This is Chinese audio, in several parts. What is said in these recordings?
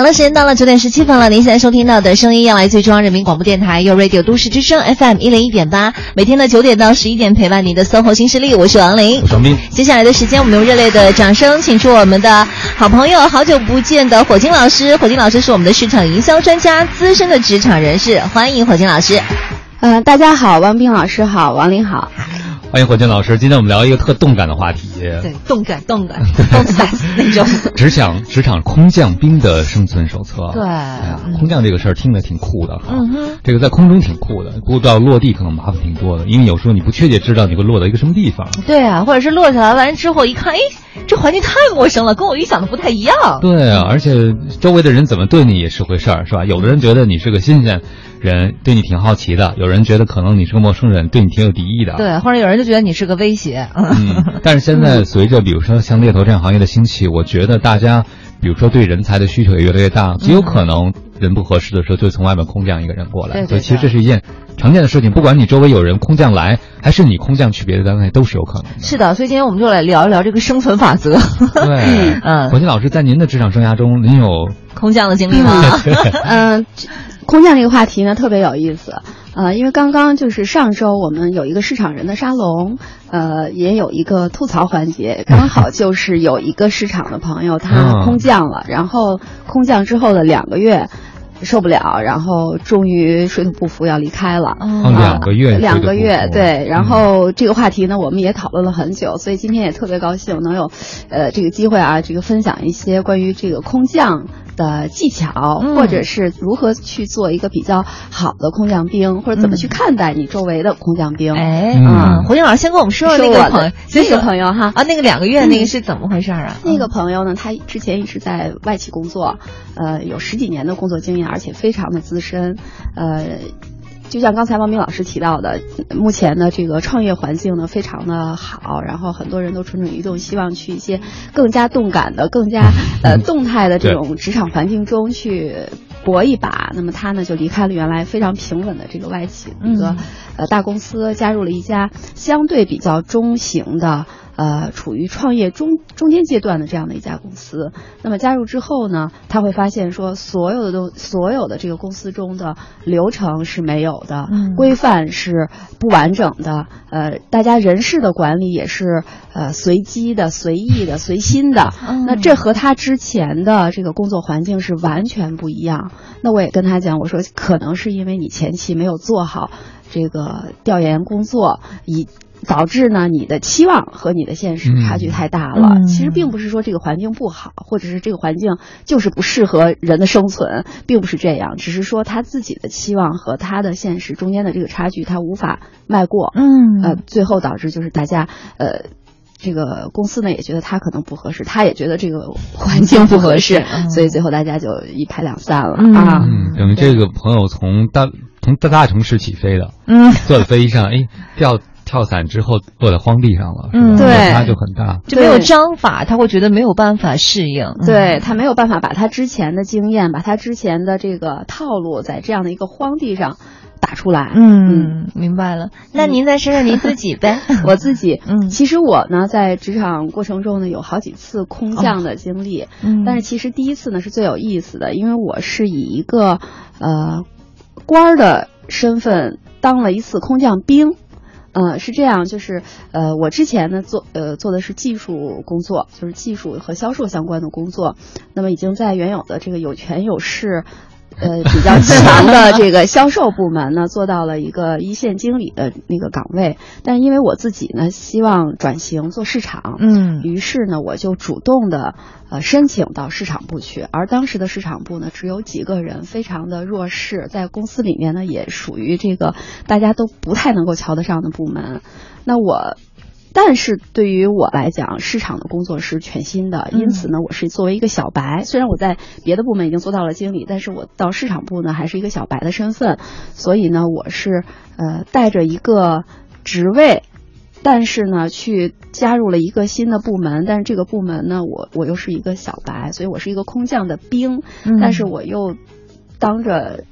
好了，时间到了九点十七分了。您现在收听到的声音要来自中央人民广播电台，You Radio 都市之声 FM 一零一点八，每天的九点到十一点陪伴您的 SOHO 新势力，我是王琳，我是王斌。接下来的时间，我们用热烈的掌声，请出我们的好朋友，好久不见的火金老师。火金老师是我们的市场营销专家，资深的职场人士，欢迎火金老师。嗯，大家好，王斌老师好，王琳好。欢迎火箭老师，今天我们聊一个特动感的话题。对，动感，动感，动感那种。职场，职场空降兵的生存手册。对，空降这个事儿听着挺酷的哈。嗯哼。这个在空中挺酷的，不过到落地可能麻烦挺多的，因为有时候你不确切知道你会落到一个什么地方。对啊，或者是落下来完之后一看，哎，这环境太陌生了，跟我预想的不太一样。对啊，而且周围的人怎么对你也是回事儿，是吧？有的人觉得你是个新鲜。人对你挺好奇的，有人觉得可能你是个陌生人，对你挺有敌意的。对，或者有人就觉得你是个威胁。嗯，但是现在随着比如说像猎头这样行业的兴起，我觉得大家，比如说对人才的需求也越来越大，极有可能人不合适的时候就从外面空降一个人过来。所以其实这是一件常见的事情，不管你周围有人空降来，还是你空降去别的单位，都是有可能的。是的，所以今天我们就来聊一聊这个生存法则。对，嗯，火星老师在您的职场生涯中，您有空降的经历吗？嗯。空降这个话题呢特别有意思，呃，因为刚刚就是上周我们有一个市场人的沙龙，呃，也有一个吐槽环节，刚好就是有一个市场的朋友他空降了，然后空降之后的两个月受不了，然后终于水土不服要离开了，两个月，两个月，对，然后这个话题呢我们也讨论了很久，所以今天也特别高兴能有，呃，这个机会啊，这个分享一些关于这个空降。的技巧，或者是如何去做一个比较好的空降兵，或者怎么去看待你周围的空降兵？哎，嗯，胡静老师先跟我们说说那个朋友，那个朋友哈啊，那个两个月那个是怎么回事啊？那个朋友呢，他之前一直在外企工作，呃，有十几年的工作经验，而且非常的资深，呃。就像刚才王明老师提到的，目前的这个创业环境呢非常的好，然后很多人都蠢蠢欲动，希望去一些更加动感的、更加 呃动态的这种职场环境中去搏一把。那么他呢就离开了原来非常平稳的这个外企一个呃大公司，加入了一家相对比较中型的。呃，处于创业中中间阶段的这样的一家公司，那么加入之后呢，他会发现说，所有的东，所有的这个公司中的流程是没有的，规范是不完整的，呃，大家人事的管理也是呃随机的、随意的、随心的。那这和他之前的这个工作环境是完全不一样。那我也跟他讲，我说可能是因为你前期没有做好这个调研工作，以。导致呢，你的期望和你的现实差距太大了。其实并不是说这个环境不好，或者是这个环境就是不适合人的生存，并不是这样。只是说他自己的期望和他的现实中间的这个差距，他无法迈过。嗯，呃，最后导致就是大家，呃，这个公司呢也觉得他可能不合适，他也觉得这个环境不合适，所以最后大家就一拍两散了啊。等于这个朋友从大从大大城市起飞的，嗯，坐在飞机上，哎，掉。跳伞之后落在荒地上了，嗯，对，差就很大，就没有章法，他会觉得没有办法适应，对他没有办法把他之前的经验，把他之前的这个套路，在这样的一个荒地上打出来。嗯，明白了。那您再说说您自己呗？我自己，嗯，其实我呢，在职场过程中呢，有好几次空降的经历，嗯，但是其实第一次呢是最有意思的，因为我是以一个呃官儿的身份当了一次空降兵。嗯，是这样，就是呃，我之前呢做呃做的是技术工作，就是技术和销售相关的工作，那么已经在原有的这个有权有势。呃，比较强的这个销售部门呢，做到了一个一线经理的那个岗位。但因为我自己呢，希望转型做市场，嗯，于是呢，我就主动的呃申请到市场部去。而当时的市场部呢，只有几个人，非常的弱势，在公司里面呢，也属于这个大家都不太能够瞧得上的部门。那我。但是对于我来讲，市场的工作是全新的，因此呢，我是作为一个小白。虽然我在别的部门已经做到了经理，但是我到市场部呢，还是一个小白的身份。所以呢，我是呃带着一个职位，但是呢，去加入了一个新的部门。但是这个部门呢，我我又是一个小白，所以我是一个空降的兵。但是我又当着。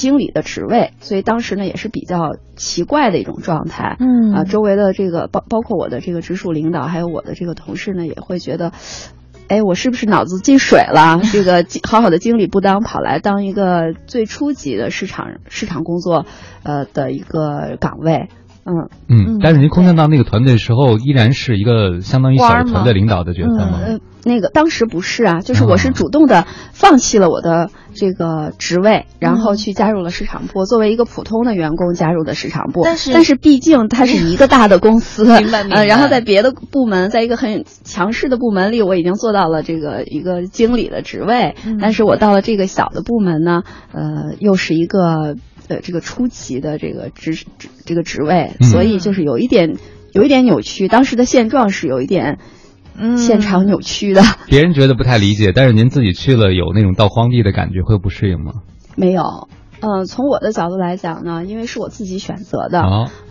经理的职位，所以当时呢也是比较奇怪的一种状态。嗯啊，周围的这个包包括我的这个直属领导，还有我的这个同事呢，也会觉得，哎，我是不是脑子进水了？这个好好的经理不当，跑来当一个最初级的市场市场工作，呃的一个岗位。嗯嗯，但是您空降到那个团队的时候，依然是一个相当于小团队领导的角色吗？呃，那个当时不是啊，就是我是主动的放弃了我的这个职位，然后去加入了市场部，作为一个普通的员工加入的市场部。但是但是毕竟它是一个大的公司，明白明白。呃，然后在别的部门，在一个很强势的部门里，我已经做到了这个一个经理的职位，但是我到了这个小的部门呢，呃，又是一个。的这个初级的这个职职这个职位，所以就是有一点有一点扭曲。当时的现状是有一点，现场扭曲的。别人觉得不太理解，但是您自己去了，有那种到荒地的感觉，会不适应吗？没有。嗯，从我的角度来讲呢，因为是我自己选择的，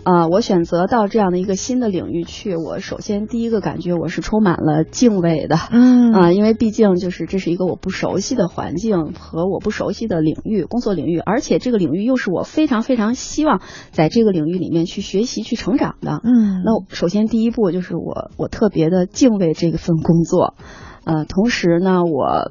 啊，我选择到这样的一个新的领域去，我首先第一个感觉我是充满了敬畏的，嗯，啊，因为毕竟就是这是一个我不熟悉的环境和我不熟悉的领域，工作领域，而且这个领域又是我非常非常希望在这个领域里面去学习去成长的，嗯，那首先第一步就是我我特别的敬畏这份工作，呃，同时呢，我。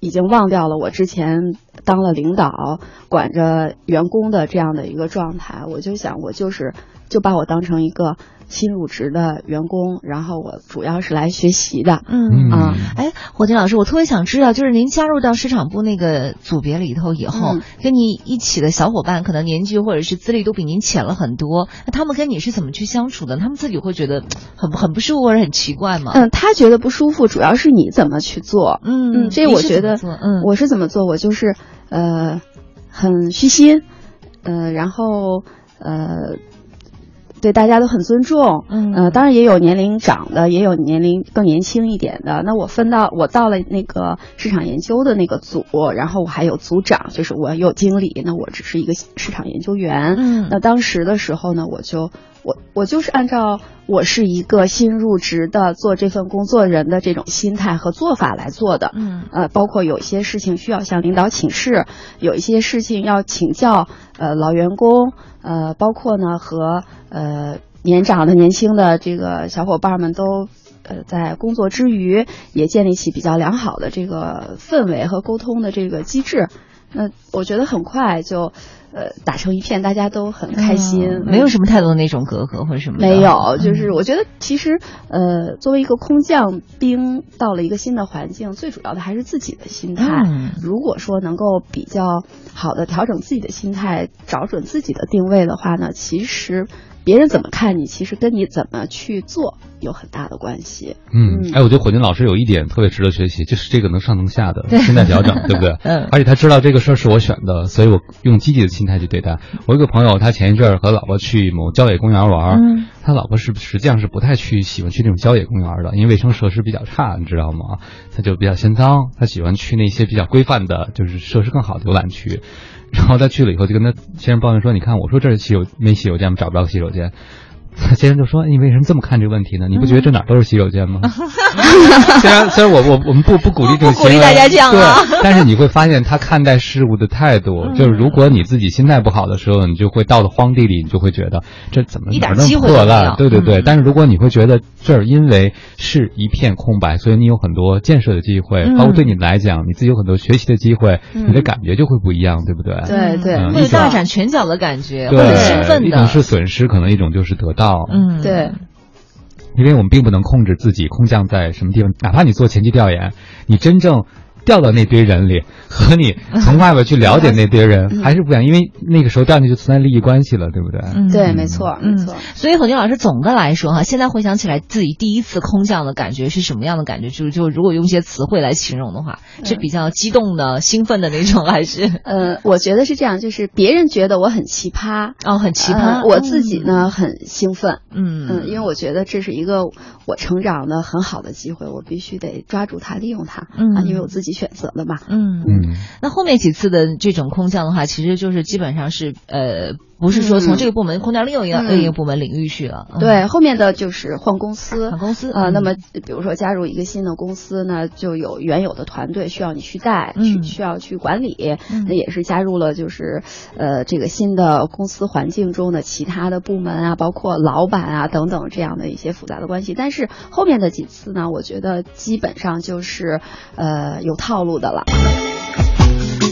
已经忘掉了我之前当了领导、管着员工的这样的一个状态，我就想，我就是就把我当成一个。新入职的员工，然后我主要是来学习的。嗯啊，哎，火金老师，我特别想知道，就是您加入到市场部那个组别里头以后，跟你一起的小伙伴，可能年纪或者是资历都比您浅了很多，那他们跟你是怎么去相处的？他们自己会觉得很很不舒服或者很奇怪吗？嗯，他觉得不舒服，主要是你怎么去做。嗯嗯，这我觉得，嗯，我是怎么做？我就是呃，很虚心，呃，然后呃。对大家都很尊重，嗯，呃，当然也有年龄长的，也有年龄更年轻一点的。那我分到我到了那个市场研究的那个组，然后我还有组长，就是我有经理，那我只是一个市场研究员。嗯，那当时的时候呢，我就我我就是按照我是一个新入职的做这份工作人的这种心态和做法来做的。嗯，呃，包括有一些事情需要向领导请示，有一些事情要请教呃老员工。呃，包括呢和呃年长的、年轻的这个小伙伴们都呃在工作之余也建立起比较良好的这个氛围和沟通的这个机制。那我觉得很快就。呃，打成一片，大家都很开心，没有什么太多的那种隔阂或者什么。没有，就是我觉得其实，呃，作为一个空降兵，到了一个新的环境，最主要的还是自己的心态。如果说能够比较好的调整自己的心态，找准自己的定位的话呢，其实。别人怎么看你，其实跟你怎么去做有很大的关系。嗯，哎，我觉得火箭老师有一点特别值得学习，就是这个能上能下的心态调整，对不对？嗯。而且他知道这个事儿是我选的，所以我用积极的心态去对待。我有个朋友，他前一阵儿和老婆去某郊野公园玩，嗯，他老婆是实际上是不太去喜欢去那种郊野公园的，因为卫生设施比较差，你知道吗？他就比较嫌脏，他喜欢去那些比较规范的，就是设施更好的游览区。然后他去了以后，就跟他先生抱怨说：“你看，我说这是洗手没洗手间？找不着洗手间。”他 先生就说：“你为什么这么看这个问题呢？你不觉得这哪都是洗手间吗？” 虽然虽然我我我们不不鼓励这种鼓励大家这样啊，对，但是你会发现他看待事物的态度，就是如果你自己心态不好的时候，你就会到了荒地里，你就会觉得这怎么哪那么破烂？对对对。但是如果你会觉得这儿因为是一片空白，所以你有很多建设的机会，包括对你来讲，你自己有很多学习的机会，你的感觉就会不一样，对不对？对对，会大展拳脚的感觉，对，兴奋的。一种是损失，可能一种就是得到。嗯，对，因为我们并不能控制自己空降在什么地方，哪怕你做前期调研，你真正。调到那堆人里，和你从外边去了解那堆人还是不一样，因为那个时候掉进去就存在利益关系了，对不对？嗯，对，没错，没错。所以何军老师总的来说哈，现在回想起来自己第一次空降的感觉是什么样的感觉？就是就如果用一些词汇来形容的话，是比较激动的、兴奋的那种，还是？呃，我觉得是这样，就是别人觉得我很奇葩哦，很奇葩，我自己呢很兴奋，嗯嗯，因为我觉得这是一个我成长的很好的机会，我必须得抓住它，利用它，嗯，因为我自己。选择的嘛，嗯。嗯，那后面几次的这种空降的话，其实就是基本上是呃不是说从这个部门空降另一个另一个部门领域去了。对，后面的就是换公司，换公司啊。那么比如说加入一个新的公司呢，就有原有的团队需要你去带，去需要去管理。那也是加入了就是呃这个新的公司环境中的其他的部门啊，包括老板啊等等这样的一些复杂的关系。但是后面的几次呢，我觉得基本上就是呃有套路的了。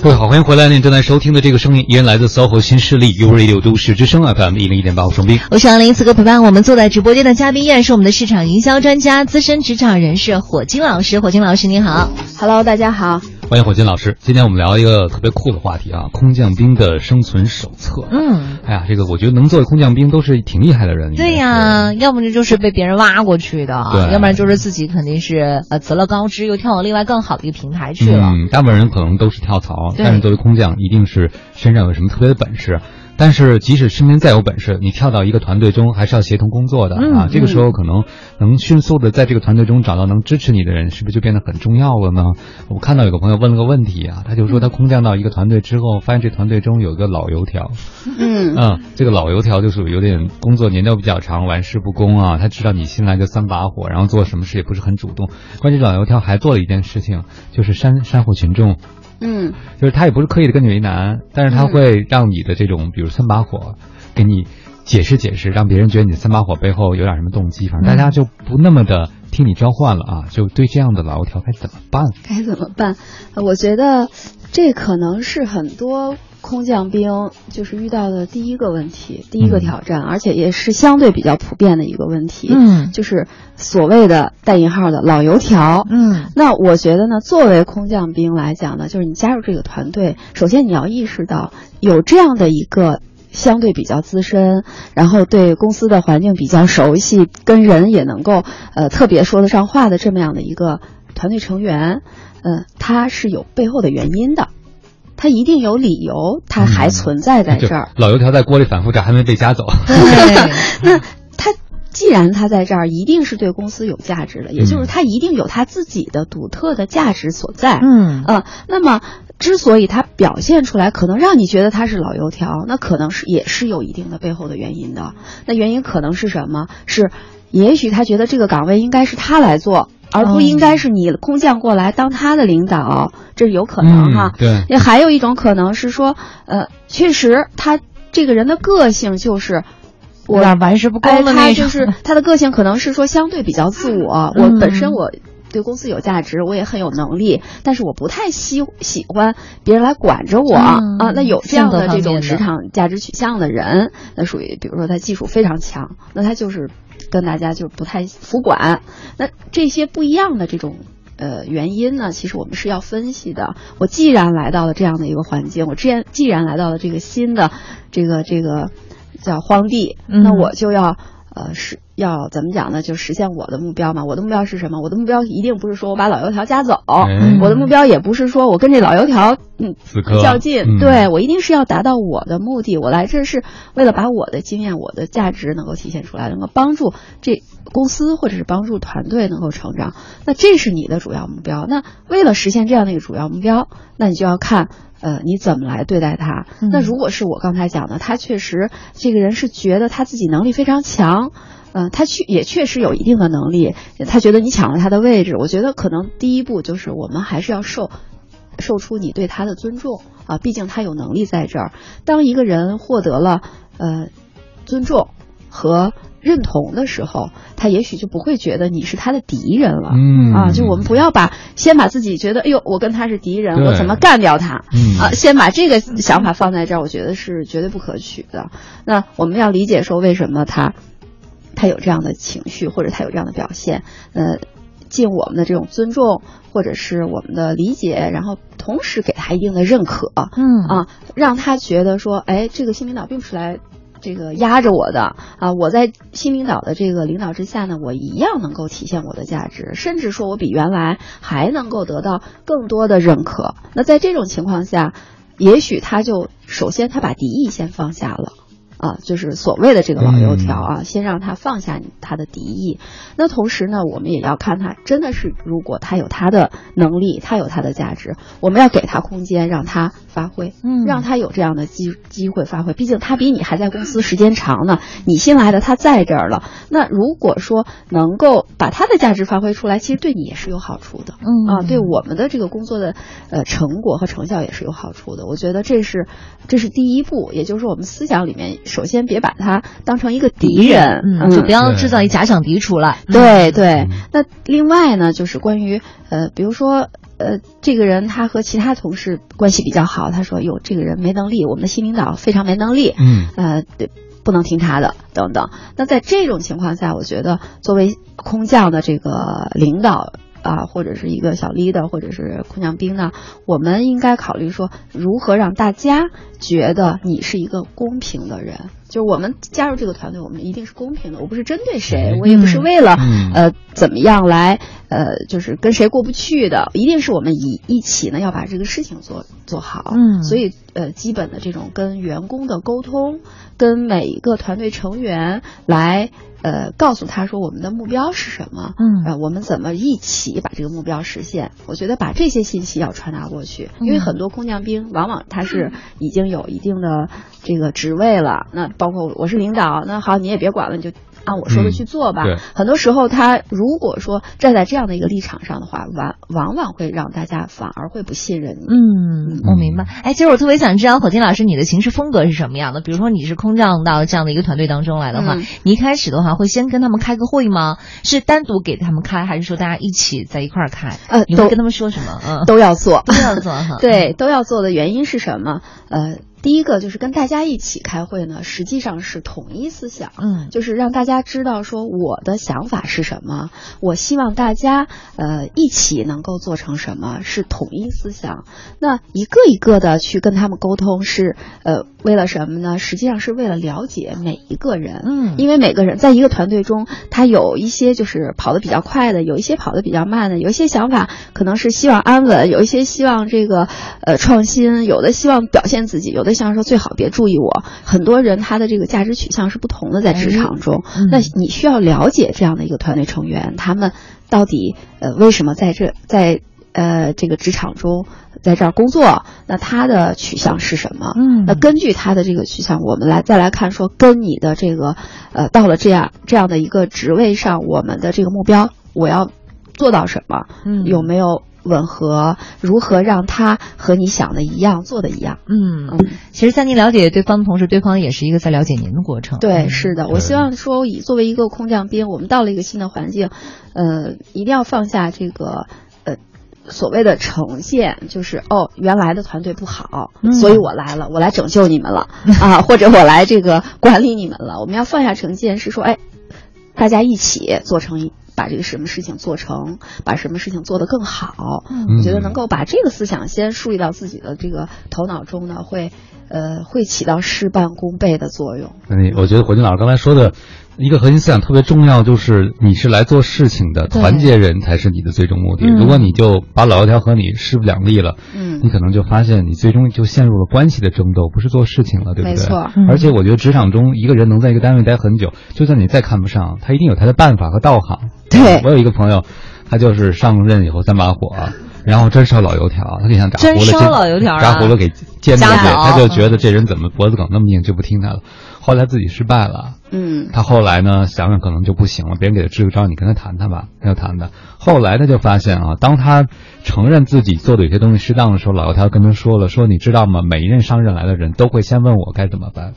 各位好，欢迎回来！您正在收听的这个声音依然来自 SOHO 新势力 U Radio 都市之声 FM 一零一点八，我双斌，我是杨林。此刻陪伴我们坐在直播间的嘉宾依然是我们的市场营销专家、资深职场人士火金老师。火金老师您好，Hello，大家好。欢迎火金老师，今天我们聊一个特别酷的话题啊，空降兵的生存手册。嗯，哎呀，这个我觉得能做空降兵都是挺厉害的人。对呀，要么这就是被别人挖过去的，对，要不然就是自己肯定是呃择了高枝，又跳到另外更好的一个平台去了。嗯，大部分人可能都是跳槽，但是作为空降，一定是身上有什么特别的本事。但是，即使身边再有本事，你跳到一个团队中，还是要协同工作的啊。这个时候，可能能迅速的在这个团队中找到能支持你的人，是不是就变得很重要了呢？我看到有个朋友问了个问题啊，他就说他空降到一个团队之后，发现这团队中有一个老油条。嗯嗯，这个老油条就属于有点工作年头比较长，玩世不恭啊。他知道你新来的三把火，然后做什么事也不是很主动。关键老油条还做了一件事情，就是煽煽惑群众。嗯，就是他也不是刻意的跟你为难，但是他会让你的这种，比如三把火，给你解释解释，让别人觉得你三把火背后有点什么动机，反正大家就不那么的听你召唤了啊！就对这样的老油条该怎么办？该怎么办？我觉得这可能是很多。空降兵就是遇到的第一个问题，第一个挑战，而且也是相对比较普遍的一个问题。嗯，就是所谓的带引号的老油条。嗯，那我觉得呢，作为空降兵来讲呢，就是你加入这个团队，首先你要意识到有这样的一个相对比较资深，然后对公司的环境比较熟悉，跟人也能够呃特别说得上话的这么样的一个团队成员，嗯，他是有背后的原因的。他一定有理由，他还存在在这儿。老油条在锅里反复炸，还没被夹走。那他既然他在这儿，一定是对公司有价值的，也就是他一定有他自己的独特的价值所在。嗯啊，那么之所以他表现出来，可能让你觉得他是老油条，那可能是也是有一定的背后的原因的。那原因可能是什么？是也许他觉得这个岗位应该是他来做。而不应该是你空降过来当他的领导，这是有可能哈。对，也还有一种可能是说，呃，确实他这个人的个性就是我玩世不恭的那种。他就是 他的个性可能是说相对比较自我。我本身我对公司有价值，我也很有能力，但是我不太喜喜欢别人来管着我啊。那有这样的这种职场价值取向的人，那属于比如说他技术非常强，那他就是。跟大家就不太服管，那这些不一样的这种呃原因呢，其实我们是要分析的。我既然来到了这样的一个环境，我既然既然来到了这个新的这个这个叫荒地，那我就要呃是。要怎么讲呢？就实现我的目标嘛。我的目标是什么？我的目标一定不是说我把老油条夹走，我的目标也不是说我跟这老油条嗯较劲。对我一定是要达到我的目的。我来这是为了把我的经验、我的价值能够体现出来，能够帮助这公司或者是帮助团队能够成长。那这是你的主要目标。那为了实现这样的一个主要目标，那你就要看呃你怎么来对待他。那如果是我刚才讲的，他确实这个人是觉得他自己能力非常强。嗯，他确也确实有一定的能力，他觉得你抢了他的位置。我觉得可能第一步就是我们还是要受，受出你对他的尊重啊，毕竟他有能力在这儿。当一个人获得了呃尊重和认同的时候，他也许就不会觉得你是他的敌人了。嗯啊，就我们不要把先把自己觉得哎呦我跟他是敌人，我怎么干掉他？啊，先把这个想法放在这儿，我觉得是绝对不可取的。那我们要理解说为什么他。他有这样的情绪，或者他有这样的表现，呃，尽我们的这种尊重，或者是我们的理解，然后同时给他一定的认可，嗯啊，让他觉得说，哎，这个新领导并不是来这个压着我的啊，我在新领导的这个领导之下呢，我一样能够体现我的价值，甚至说我比原来还能够得到更多的认可。那在这种情况下，也许他就首先他把敌意先放下了。啊，就是所谓的这个老油条啊，先让他放下他的敌意。那同时呢，我们也要看他真的是，如果他有他的能力，他有他的价值，我们要给他空间，让他发挥，嗯让他有这样的机机会发挥。毕竟他比你还在公司时间长呢，你新来的他在这儿了。那如果说能够把他的价值发挥出来，其实对你也是有好处的。嗯啊，对我们的这个工作的呃成果和成效也是有好处的。我觉得这是这是第一步，也就是我们思想里面，首先别把他当成一个敌人，嗯，就不要制造一假想敌出来。对对嗯，那另外呢，就是关于呃，比如说呃，这个人他和其他同事关系比较好，他说哟，这个人没能力，我们的新领导非常没能力，嗯呃，对不能听他的等等。那在这种情况下，我觉得作为空降的这个领导。啊，或者是一个小 leader，或者是空降兵呢，我们应该考虑说，如何让大家觉得你是一个公平的人。就是我们加入这个团队，我们一定是公平的。我不是针对谁，我也不是为了、嗯呃怎么样来呃，就是跟谁过不去的，一定是我们一一起呢要把这个事情做做好。嗯所以呃，基本的这种跟员工的沟通，跟每一个团队成员来呃告诉他说我们的目标是什么，嗯呃，我们怎么一起把这个目标实现？我觉得把这些信息要传达过去，因为嗯很多空降兵往往他是已经有一定的这个职位了，那包括我是领导，那好你也别管了，你就。按我说的去做吧。很多时候，他如果说站在这样的一个立场上的话，往往往会让大家反而会不信任你。嗯，我明白。哎，其实我特别想知道，火金老师你的行事风格是什么样的？比如说你是空降到这样的一个团队当中来的话，嗯你一开始的话会先跟他们开个会吗？是单独给他们开，还是说大家一起在一块儿开？呃都你会跟他们说什么？嗯，都要做，都要做哈。对，都要做的原因是什么？呃，第一个就是跟大家一起开会呢，实际上是统一思想。嗯就是让大家知道说我的想法是什么，我希望大家呃一起能够做成什么，是统一思想。那一个一个的去跟他们沟通是呃为了什么呢？实际上是为了了解每一个人，嗯因为每个人在一个团队中，他有一些就是跑得比较快的，有一些跑得比较慢的，有一些想法可能是希望安稳，有一些希望这个呃创新，有的希望表现自己，有的希望说最好别注意我。很多人他的这个价值取向是不同的，在职场中，嗯那你需要了解这样的一个团队成员，他们到底呃为什么在这在呃这个职场中在这儿工作，那他的取向是什么？嗯那根据他的这个取向，我们来再来看说，跟你的这个呃到了这样这样的一个职位上，我们的这个目标，我要做到什么？嗯有没有吻合？如何让他和你想的一样，做的一样？嗯嗯，其实，在您了解对方的同时，对方也是一个在了解您的过程。对，嗯是的，我希望说，以作为一个空降兵，我们到了一个新的环境，呃，一定要放下这个呃所谓的呈现，就是哦，原来的团队不好，嗯所以我来了，我来拯救你们了 啊，或者我来这个管理你们了。我们要放下成见，是说，哎，大家一起做成一。把这个什么事情做成，把什么事情做得更好，嗯我觉得能够把这个思想先树立到自己的这个头脑中呢，会，呃，会起到事半功倍的作用。嗯，我觉得火金老师刚才说的一个核心思想特别重要，就是你是来做事情的，团结人才是你的最终目的。嗯如果你就把老油条和你势不两立了，嗯你可能就发现你最终就陷入了关系的争斗，不是做事情了，对不对？没错嗯而且我觉得职场中一个人能在一个单位待很久，就算你再看不上，他一定有他的办法和道行。对我有一个朋友，他就是上任以后三把火。然后真烧老油条，他就想炸真烧葫芦煎，老油条啊炸糊了给煎过去，加好他就觉得这人怎么脖子梗那么硬，就不听他的。后来自己失败了，嗯他后来呢，想想可能就不行了，别人给他支个招，你跟他谈谈吧，他就谈的。后来他就发现啊，当他承认自己做的有些东西适当的时候，老油条跟他说了，说你知道吗？每一任上任来的人都会先问我该怎么办，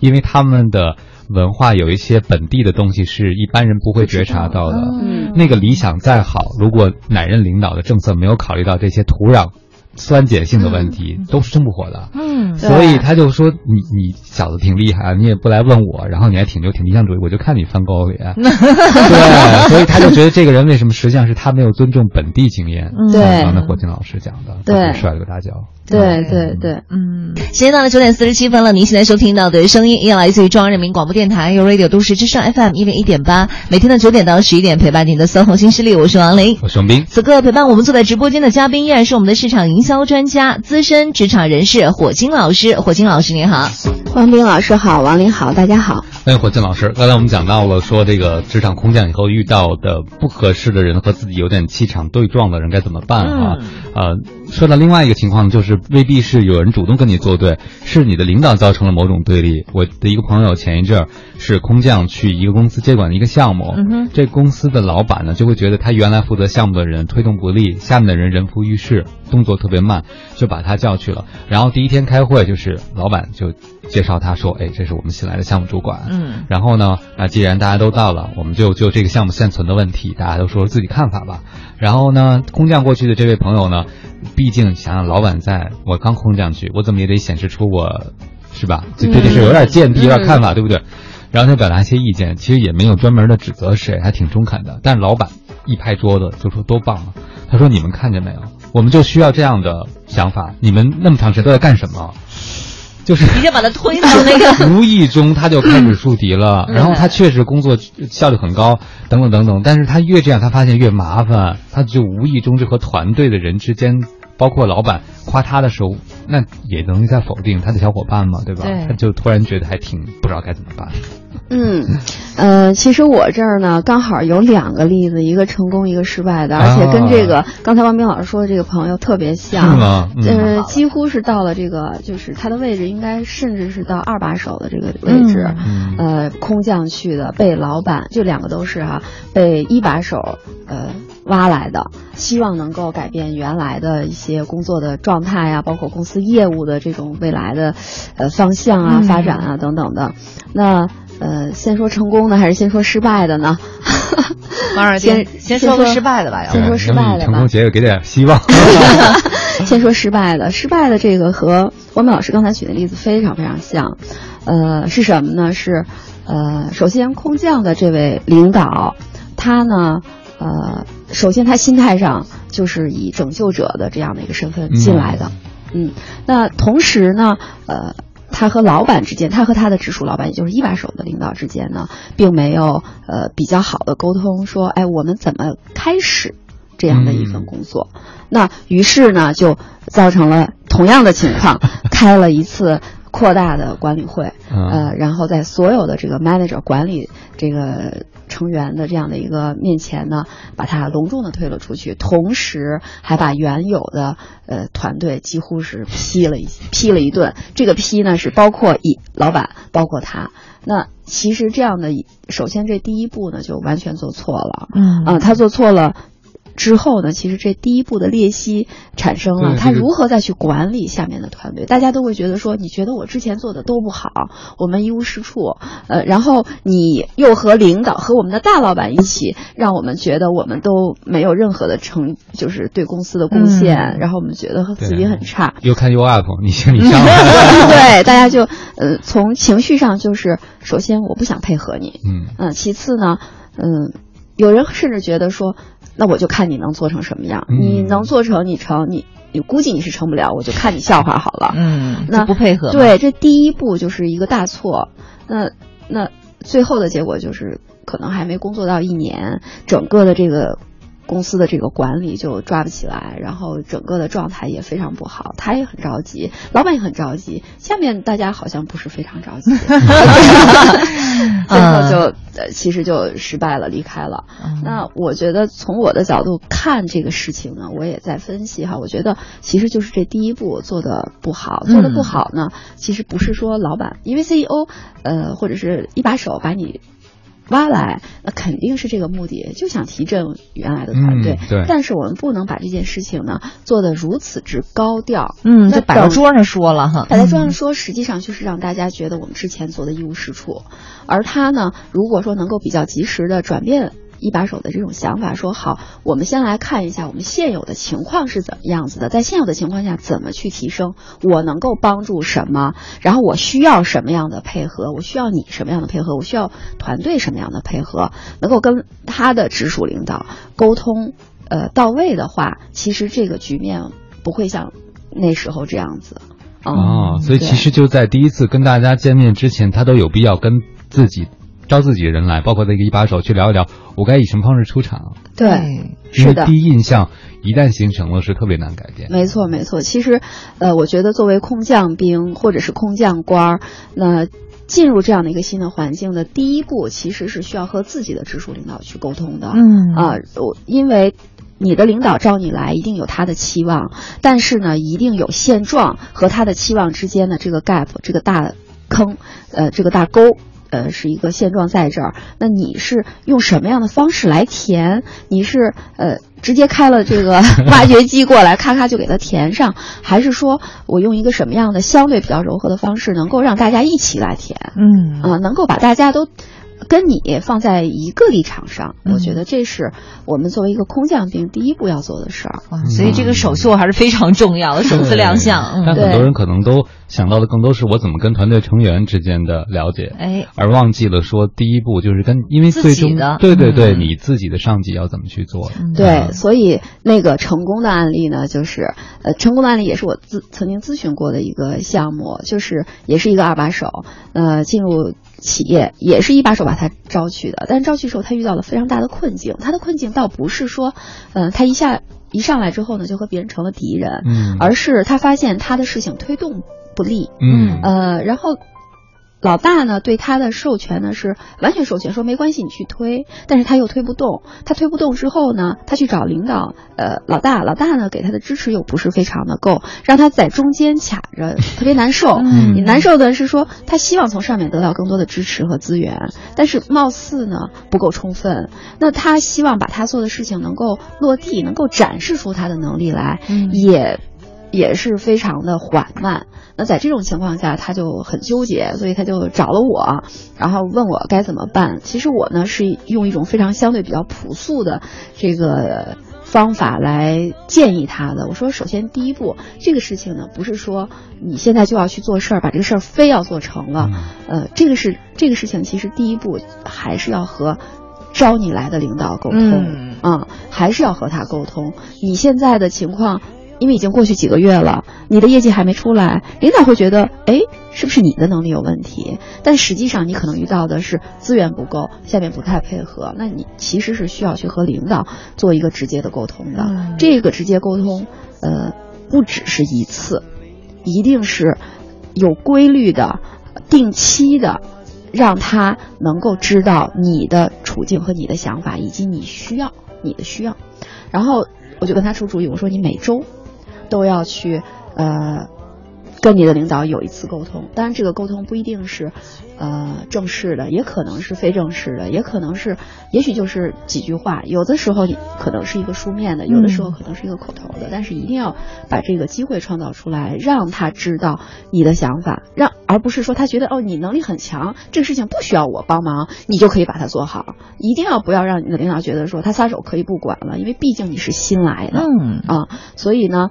因为他们的文化有一些本地的东西是一般人不会觉察到的。嗯那个理想再好，如果哪任领导的政策没有考虑到这些土壤酸碱性的问题，都是生不活的。嗯所以他就说你你小子挺厉害啊，你也不来问我，然后你还挺牛挺理想主义，我就看你翻高脸。对，所以他就觉得这个人为什么实际上是他没有尊重本地经验。嗯对像刚才霍金老师讲的，对摔了个大跤。对对对，嗯，时间到了九点四十七分了。您现在收听到的声音依然来自于中央人民广播电台由 Radio 都市之声 FM 一零一点八，每天的九点到十一点陪伴您的搜红新势力，我是王琳。我是王斌，此刻陪伴我们坐在直播间的嘉宾依然是我们的市场营销专家、资深职场人士火金老师。火金老师您好，王斌老师好，王林好，大家好。欢迎火金老师。刚才我们讲到了说这个职场空降以后遇到的不合适的人和自己有点气场对撞的人该怎么办啊？嗯呃，说到另外一个情况，就是未必是有人主动跟你作对，是你的领导造成了某种对立。我的一个朋友前一阵儿是空降去一个公司接管一个项目，这公司的老板呢就会觉得他原来负责项目的人推动不力，下面的人人浮于事，动作特别慢，就把他叫去了。然后第一天开会，就是老板就介绍他说：“哎，这是我们新来的项目主管。”嗯，然后呢，那既然大家都到了，我们就就这个项目现存的问题，大家都说说自己看法吧。然后呢，空降过去的这位朋友呢，毕竟想想老板在我刚空降去，我怎么也得显示出我，是吧？对这件事有点见地，有点看法，对不对？然后他表达一些意见，其实也没有专门的指责谁，还挺中肯的。但是老板一拍桌子就说多棒啊！他说你们看见没有？我们就需要这样的想法。你们那么长时间都在干什么？就是直接把他推到那个，无意中他就开始树敌了。然后他确实工作效率很高，等等等等。但是他越这样，他发现越麻烦，他就无意中就和团队的人之间，包括老板夸他的时候，那也等于在否定他的小伙伴嘛，对吧？对他就突然觉得还挺不知道该怎么办。嗯，呃，其实我这儿呢，刚好有两个例子，一个成功，一个失败的，而且跟这个刚才王斌老师说的这个朋友特别像，是吗？呃，几乎是到了这个，就是他的位置应该甚至是到二把手的这个位置，呃，空降去的，被老板，就两个都是哈，被一把手呃挖来的，希望能够改变原来的一些工作的状态呀，包括公司业务的这种未来的呃方向啊、发展啊等等的，那。呃，先说成功的还是先说失败的呢？王二先先说个失败的吧，先说失败的吧。成功姐姐给点希望。先说失败的，失败的这个和王明老师刚才举的例子非常非常像。呃，是什么呢？是呃，首先空降的这位领导，他呢，呃，首先他心态上就是以拯救者的这样的一个身份进来的。嗯，那同时呢，呃。他和老板之间，他和他的直属老板，也就是一把手的领导之间呢，并没有呃比较好的沟通，说，哎，我们怎么开始这样的一份工作？那于是呢，就造成了同样的情况，开了一次。扩大的管理会，呃，然后在所有的这个 manager 管理这个成员的这样的一个面前呢，把他隆重的推了出去，同时还把原有的呃团队几乎是批了一批了一顿。这个批呢是包括一老板，包括他。那其实这样的，首先这第一步呢就完全做错了，嗯啊，他做错了。之后呢，其实这第一步的裂隙产生了，他如何再去管理下面的团队？大家都会觉得说，你觉得我之前做的都不好，我们一无是处，呃，然后你又和领导和我们的大老板一起，让我们觉得我们都没有任何的成，就是对公司的贡献，然后我们觉得自己很差。又看又 up，你心里伤。对，大家就呃，从情绪上就是，首先我不想配合你，嗯嗯，其次呢，嗯，有人甚至觉得说。那我就看你能做成什么样，你能做成你成你，你估计你是成不了，我就看你笑话好了。嗯，那不配合。对，这第一步就是一个大错。那那最后的结果就是可能还没工作到一年，整个的这个。公司的这个管理就抓不起来，然后整个的状态也非常不好，他也很着急，老板也很着急，下面大家好像不是非常着急，最 后就其实就失败了，离开了。那我觉得从我的角度看这个事情呢，我也在分析哈，我觉得其实就是这第一步做的不好，做的不好呢，其实不是说老板，因为 CEO 呃或者是一把手把你。挖来，那肯定是这个目的，就想提振原来的团队。对，但是我们不能把这件事情呢做得如此之高调。嗯，就摆到桌上说了哈，摆在桌上说，实际上就是让大家觉得我们之前做的一无是处。而他呢，如果说能够比较及时的转变。一把手的这种想法，说好，我们先来看一下我们现有的情况是怎么样子的，在现有的情况下怎么去提升，我能够帮助什么，然后我需要什么样的配合，我需要你什么样的配合，我需要团队什么样的配合，能够跟他的直属领导沟通，呃，到位的话，其实这个局面不会像那时候这样子。哦，所以其实就在第一次跟大家见面之前，他都有必要跟自己。招自己人来，包括那个一把手去聊一聊，我该以什么方式出场？对，是的。第一印象一旦形成了，是特别难改变。没错，没错。其实，呃，我觉得作为空降兵或者是空降官儿，那进入这样的一个新的环境的第一步，其实是需要和自己的直属领导去沟通的。嗯啊，我因为。你的领导招你来，一定有他的期望，但是呢，一定有现状和他的期望之间的这个 gap，这个大坑，呃，这个大沟。呃，是一个现状在这儿，那你是用什么样的方式来填？你是呃直接开了这个 挖掘机过来，咔咔就给它填上，还是说我用一个什么样的相对比较柔和的方式，能够让大家一起来填？嗯啊，能够把大家都。跟你放在一个立场上，我觉得这是我们作为一个空降兵第一步要做的事儿。所以这个首秀还是非常重要的，首次亮相。但很多人可能都想到的更多是我怎么跟团队成员之间的了解，哎，而忘记了说第一步就是跟因为最终对对对，你自己的上级要怎么去做？对，所以那个成功的案例呢，就是呃，成功的案例也是我咨曾经咨询过的一个项目，就是也是一个二把手，呃，进入。企业也是一把手把他招去的，但是招去时候他遇到了非常大的困境。他的困境倒不是说，嗯，他一下一上来之后呢就和别人成了敌人，嗯，而是他发现他的事情推动不利，嗯，呃，然后。老大呢，对他的授权呢是完全授权，说没关系，你去推。但是他又推不动，他推不动之后呢，他去找领导，呃，老大，老大呢给他的支持又不是非常的够，让他在中间卡着，特别难受。嗯，难受的是说，他希望从上面得到更多的支持和资源，但是貌似呢不够充分。那他希望把他做的事情能够落地，能够展示出他的能力来，也。也是非常的缓慢。那在这种情况下，他就很纠结，所以他就找了我，然后问我该怎么办。其实我呢是用一种非常相对比较朴素的这个方法来建议他的。我说，首先第一步，这个事情呢不是说你现在就要去做事儿，把这个事儿非要做成了。呃，这个是这个事情，其实第一步还是要和招你来的领导沟通啊，还是要和他沟通。你现在的情况。因为已经过去几个月了，你的业绩还没出来，领导会觉得，哎，是不是你的能力有问题？但实际上你可能遇到的是资源不够，下面不太配合。那你其实是需要去和领导做一个直接的沟通的。这个直接沟通，呃，不只是一次，一定是有规律的、定期的，让他能够知道你的处境和你的想法，以及你需要你的需要。然后我就跟他出主意，我说你每周。都要去，呃，跟你的领导有一次沟通。当然，这个沟通不一定是，呃，正式的，也可能是非正式的，也可能是，也许就是几句话。有的时候可能是一个书面的，有的时候可能是一个口头的。但是一定要把这个机会创造出来，让他知道你的想法，让而不是说他觉得哦，你能力很强，这个事情不需要我帮忙，你就可以把它做好。一定要不要让你的领导觉得说他撒手可以不管了，因为毕竟你是新来的，嗯啊，所以呢。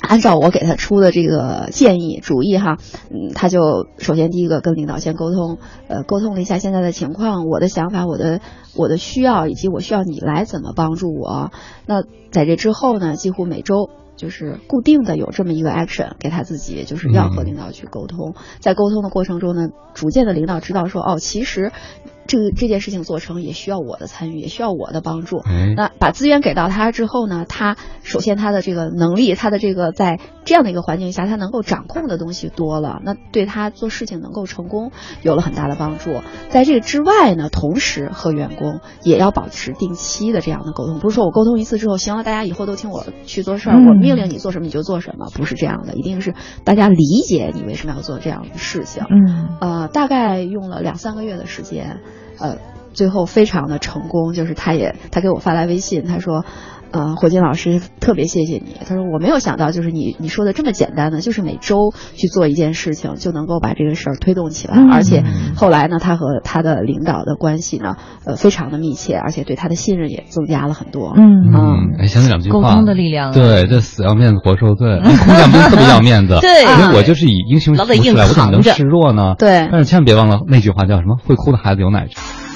按照我给他出的这个建议主意哈，嗯，他就首先第一个跟领导先沟通，呃，沟通了一下现在的情况，我的想法，我的我的需要，以及我需要你来怎么帮助我。那在这之后呢，几乎每周就是固定的有这么一个 action 给他自己，就是要和领导去沟通。在沟通的过程中呢，逐渐的领导知道说，哦，其实。这个这件事情做成也需要我的参与，也需要我的帮助。那把资源给到他之后呢，他首先他的这个能力，他的这个在这样的一个环境下，他能够掌控的东西多了，那对他做事情能够成功有了很大的帮助。在这个之外呢，同时和员工也要保持定期的这样的沟通，不是说我沟通一次之后，行了，大家以后都听我去做事儿，我命令你做什么你就做什么，不是这样的，一定是大家理解你为什么要做这样的事情。嗯，呃，大概用了两三个月的时间。呃，最后非常的成功，就是他也他给我发来微信，他说，呃，火金老师特别谢谢你，他说我没有想到就是你你说的这么简单的，就是每周去做一件事情就能够把这个事儿推动起来，而且后来呢，他和他的领导的关系呢，呃，非常的密切，而且对他的信任也增加了很多。嗯。嗯，哎，想起两句话，沟通的力量，对，这死要面子活受罪，空降兵特别要面子，对，因为我就是以英雄出来，我怎么能示弱呢？对，但是千万别忘了那句话叫什么？会哭的孩子有奶吃。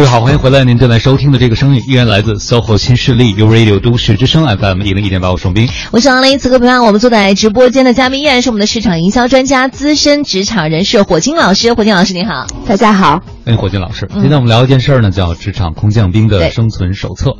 各位好，欢迎回来！您正在收听的这个声音依然来自 SOHO 新势力 u Radio 都市之声 FM 一零一点八，我双斌，我是王雷。此刻陪伴我们坐在直播间的嘉宾依然是我们的市场营销专家、资深职场人士火金老师。火金老师你好，大家好。欢迎火金老师。今天我们聊一件事儿呢，叫职场空降兵的生存手册。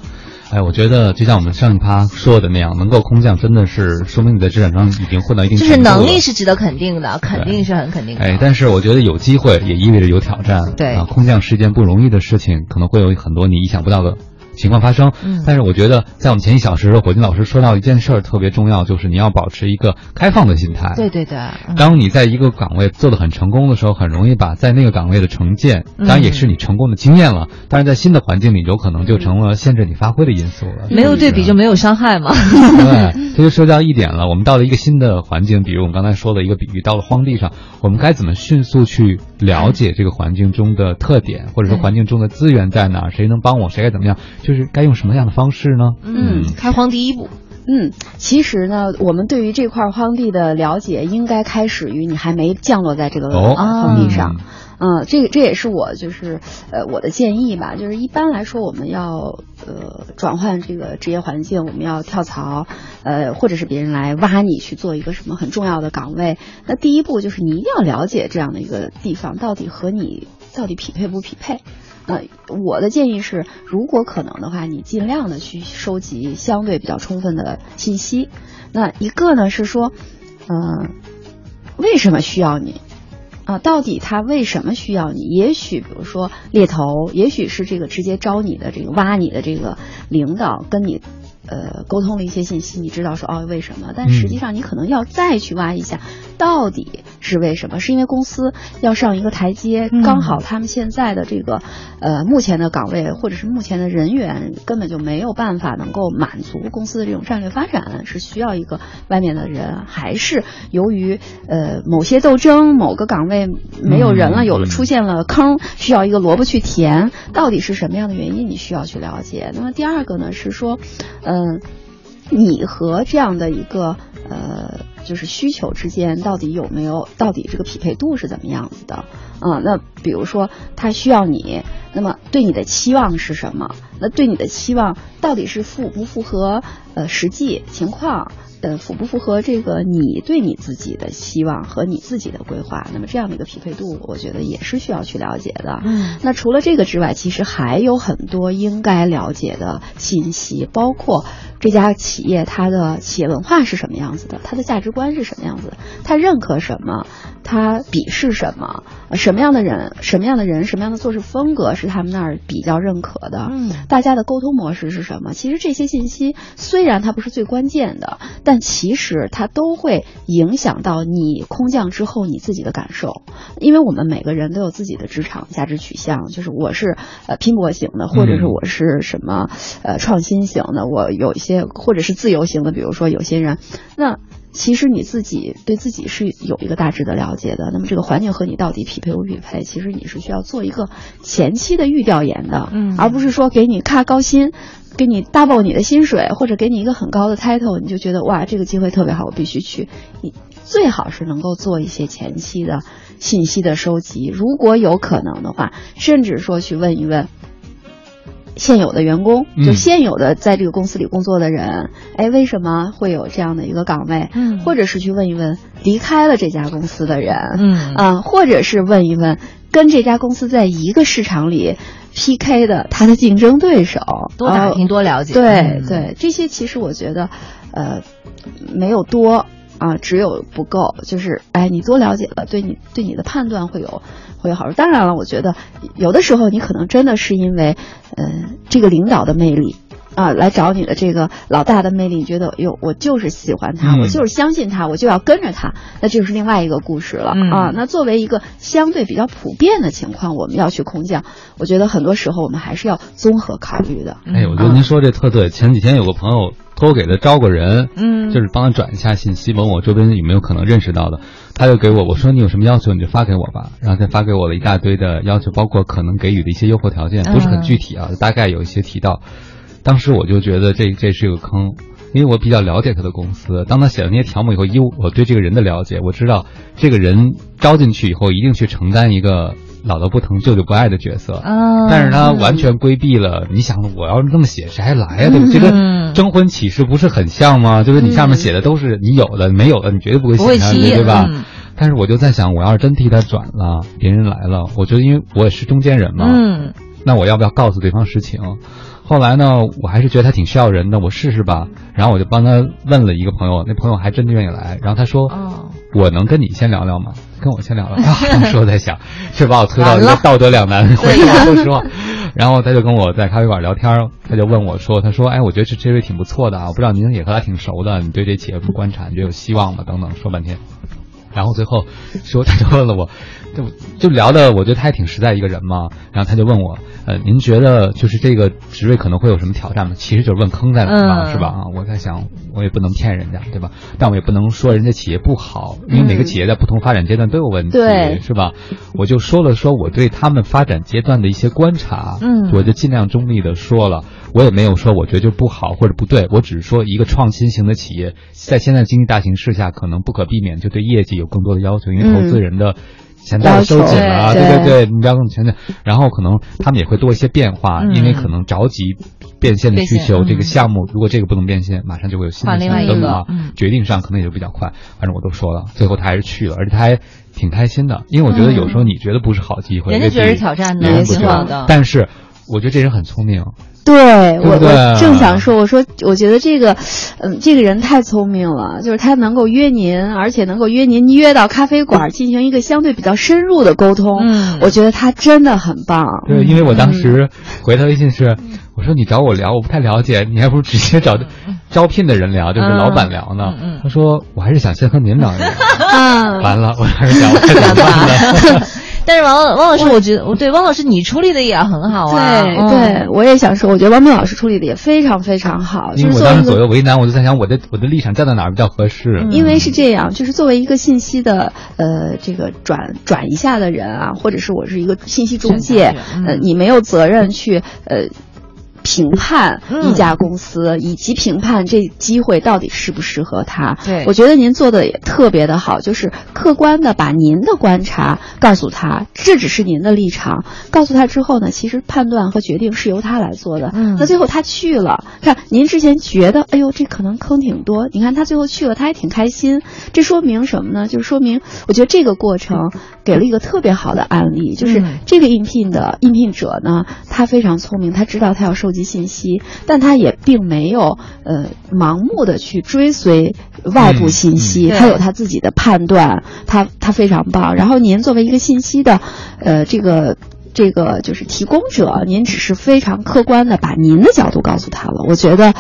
哎，我觉得就像我们上一趴说的那样，能够空降真的是说明你在职场上已经混到一定就是能力是值得肯定的，肯定是很肯定的。哎，但是我觉得有机会也意味着有挑战。对啊，空降是一件不容易的事情，可能会有很多你意想不到的。情况发生。嗯但是我觉得，在我们前一小时，火金老师说到一件事儿特别重要，就是你要保持一个开放的心态。对对对，嗯当你在一个岗位做的很成功的时候，很容易把在那个岗位的成见，嗯当然也是你成功的经验了，但是在新的环境里，有可能就成了限制你发挥的因素了。没有对比就没有伤害嘛。对，这就说到一点了。我们到了一个新的环境，比如我们刚才说的一个比喻，到了荒地上，我们该怎么迅速去了解这个环境中的特点，或者说环境中的资源在哪儿，谁能帮我，谁该怎么样，就是该用什么样的方式呢？嗯，开荒第一步。嗯，其实呢，我们对于这块荒地的了解，应该开始于你还没降落在这个哦荒地上。嗯嗯，这个这也是我就是呃我的建议吧，就是一般来说我们要呃转换这个职业环境，我们要跳槽，呃或者是别人来挖你去做一个什么很重要的岗位，那第一步就是你一定要了解这样的一个地方到底和你到底匹配不匹配。呃，我的建议是，如果可能的话，你尽量的去收集相对比较充分的信息。那一个呢是说，嗯、为什么需要你？啊，到底他为什么需要你？也许比如说猎头，也许是这个直接招你的这个挖你的这个领导跟你。呃，沟通了一些信息，你知道说哦为什么？但实际上你可能要再去挖一下，到底是为什么？是因为公司要上一个台阶，嗯刚好他们现在的这个呃目前的岗位或者是目前的人员根本就没有办法能够满足公司的这种战略发展，是需要一个外面的人，还是由于呃某些斗争，某个岗位没有人了，嗯有了嗯出现了坑，需要一个萝卜去填，到底是什么样的原因？你需要去了解。那么第二个呢是说，嗯、你和这样的一个呃，就是需求之间到底有没有，到底这个匹配度是怎么样子的？啊、那比如说他需要你，那么对你的期望是什么？那对你的期望到底是符不符合呃实际情况？呃，符不符合这个你对你自己的希望和你自己的规划？那么这样的一个匹配度，我觉得也是需要去了解的。嗯那除了这个之外，其实还有很多应该了解的信息，包括这家企业它的企业文化是什么样子的，它的价值观是什么样子的，它认可什么，它鄙视什么，呃什么样的人，什么样的人，什么样的做事风格是他们那儿比较认可的。嗯大家的沟通模式是什么？其实这些信息虽然它不是最关键的，但其实它都会影响到你空降之后你自己的感受。因为我们每个人都有自己的职场价值取向，就是我是呃拼搏型的，或者是嗯我是什么呃创新型的，我有一些或者是自由型的，比如说有些人那。其实你自己对自己是有一个大致的了解的，那么这个环境和你到底匹配不匹配，其实你是需要做一个前期的预调研的，嗯而不是说给你咔高薪，给你 double 你的薪水，或者给你一个很高的 title，你就觉得哇这个机会特别好，我必须去。你最好是能够做一些前期的信息的收集，如果有可能的话，甚至说去问一问。现有的员工，嗯。就现有的在这个公司里工作的人，哎，为什么会有这样的一个岗位？嗯。或者是去问一问离开了这家公司的人，嗯。啊，或者是问一问跟这家公司在一个市场里 PK 的他的竞争对手，多打呃听多了解。对嗯。对，这些其实我觉得，呃，没有多啊，只有不够。就是哎，你多了解了，对你对你的判断会有会有好处。当然了，我觉得有的时候你可能真的是因为，呃，这个领导的魅力。啊，来找你的这个老大的魅力，你觉得哟，我就是喜欢他，嗯我就是相信他，我就要跟着他，那这就是另外一个故事了、嗯啊。那作为一个相对比较普遍的情况，我们要去空降，我觉得很多时候我们还是要综合考虑的。哎，我觉得您说这特对。前几天有个朋友托我给他招个人，嗯就是帮他转一下信息，问我周边有没有可能认识到的。他就给我我说你有什么要求你就发给我吧，然后他发给我了一大堆的要求，包括可能给予的一些优惑条件，不是很具体啊，大概有一些提到。当时我就觉得这这是个坑，因为我比较了解他的公司。当他写了那些条目以后，以我对这个人的了解，我知道这个人招进去以后一定去承担一个姥姥不疼、舅舅不爱的角色。啊，但是他完全规避了。你想，我要是这么写，谁还来呀、对吧？这嗯跟征婚启事不是很像吗？就是你下面写的都是你有的，没有的你绝对不会写上去，对吧？嗯但是我就在想，我要是真替他转了，别人来了，我觉得因为我也是中间人嘛，嗯那我要不要告诉对方实情？后来呢，我还是觉得他挺需要人的，我试试吧。然后我就帮他问了一个朋友，那朋友还真的愿意来。然后他说，哦我能跟你先聊聊吗？跟我先聊聊 啊！当时我在想，这把我推到一个道德两难。说实话，然后他就跟我在咖啡馆聊天，他就问我说：“他说，哎，我觉得这这位挺不错的啊，我不知道您也和他挺熟的，你对这企业不观察？你觉得有希望吗？等等，说半天。”然后最后说，他就问了我，就就聊的，我觉得他也挺实在一个人嘛。然后他就问我，呃，您觉得就是这个职位可能会有什么挑战吗？其实就是问坑在哪儿，嗯是吧？啊，我在想，我也不能骗人家，对吧？但我也不能说人家企业不好，因为每个企业在不同发展阶段都有问题，对是吧？我就说了说我对他们发展阶段的一些观察，嗯我就尽量中立的说了，我也没有说我觉得就不好或者不对，我只是说一个创新型的企业在现在经济大形势下，可能不可避免就对业绩有更多的要求，因为投资人的。钱包要求收紧了啊，对对对对，目标更前进，然后可能他们也会多一些变化，嗯。因为可能着急变现的需求，嗯。这个项目如果这个不能变现，马上就会有新的等等啊嗯。决定上可能也就比较快。反正我都说了，最后他还是去了，而且他还挺开心的，因为我觉得有时候你觉得不是好机会，人家觉得是挑战的别人不没错觉得的。但是我觉得这人很聪明，对我，我正想说，我说我觉得这个，嗯，这个人太聪明了，就是他能够约您，而且能够约您约到咖啡馆进行一个相对比较深入的沟通，嗯我觉得他真的很棒。对，因为我当时回他微信是，我说你找我聊，我不太了解，你还不如直接找招聘的人聊，就是老板聊呢。嗯嗯他说我还是想先和您聊一聊。嗯，完了，我还是想？但是王王老师，我觉得我对王老师你处理的也很好啊，对、嗯对，我也想说，我觉得王明老师处理的也非常非常好，因为我当时。左右为难，我就在想我的我的立场站在哪儿比较合适。嗯因为是这样，就是作为一个信息的呃这个转转一下的人啊，或者是我是一个信息中介呃，你没有责任去呃。评判嗯一家公司，以及评判这机会到底适不适合他。对我觉得您做的也特别的好，就是客观的把您的观察告诉他，这只是您的立场。告诉他之后呢，其实判断和决定是由他来做的。嗯那最后他去了，看您之前觉得，哎呦，这可能坑挺多，你看他最后去了，他还挺开心。这说明什么呢？就是说明，我觉得这个过程给了一个特别好的案例，就是嗯这个应聘的应聘者呢，他非常聪明，他知道他要收集信息，但他也并没有呃盲目的去追随外部信息，嗯嗯他有他自己的判断，他他非常棒。然后您作为一个信息的呃这个。这个就是提供者，您只是非常客观的把您的角度告诉他了，我觉得，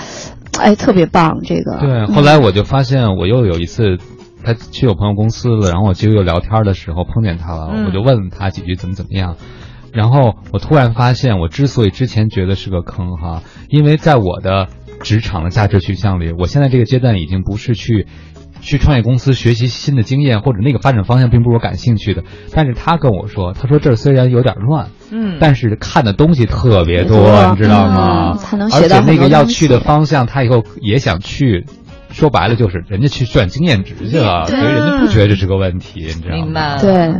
哎，特别棒。这个对，后来我就发现，我又有一次，他去我朋友公司了，然后我就又聊天的时候碰见他了，嗯我就问他几句怎么怎么样，然后我突然发现，我之所以之前觉得是个坑哈，因为在我的职场的价值取向里，我现在这个阶段已经不是去。去创业公司学习新的经验，或者那个发展方向并不是我感兴趣的。但是他跟我说，他说这儿虽然有点乱，嗯，但是看的东西特别多，多你知道吗？嗯能而且那个要去的方向，他以后也想去。说白了就是人家去赚经验值去了，所以人家不觉得这是个问题，你知道吗？明白了，对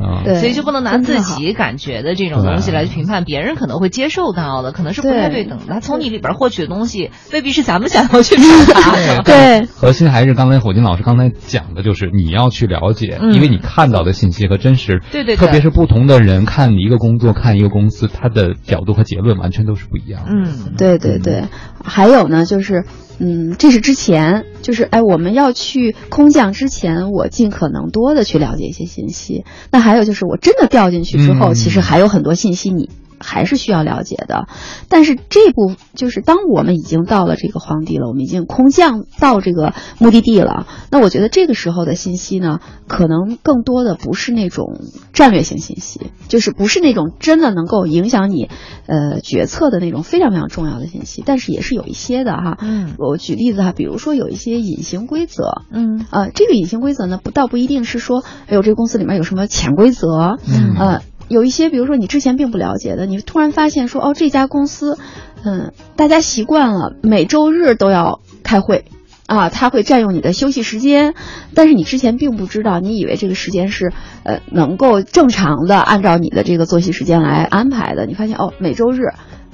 嗯。嗯，对。所以就不能拿自己感觉的这种东西来评判别人可能会接受到的，可能是不太对等的。他从你里边获取的东西未必是咱们想要去传达的。对。核心还是刚才火金老师刚才讲的，就是你要去了解，嗯因为你看到的信息和真实，对对对。特别是不同的人看一个工作、看一个公司，他的角度和结论完全都是不一样的。嗯，对对对，还有呢，就是，嗯，这是之前，就是哎，我们要去空降之前，我尽可能多的去了解一些信息。那还有就是，我真的掉进去之后，嗯其实还有很多信息你还是需要了解的。但是这部就是当我们已经到了这个荒地了，我们已经空降到这个目的地了，那我觉得这个时候的信息呢，可能更多的不是那种战略性信息，就是不是那种真的能够影响你呃决策的那种非常非常重要的信息，但是也是有一些的哈。嗯我举例子哈，比如说有一些隐形规则，嗯呃，这个隐形规则呢，不倒不一定是说，哎呦，这个公司里面有什么潜规则，嗯呃，有一些，比如说你之前并不了解的，你突然发现说，哦，这家公司，嗯，大家习惯了每周日都要开会。啊，他会占用你的休息时间，但是你之前并不知道，你以为这个时间是呃能够正常的按照你的这个作息时间来安排的。你发现哦，每周日，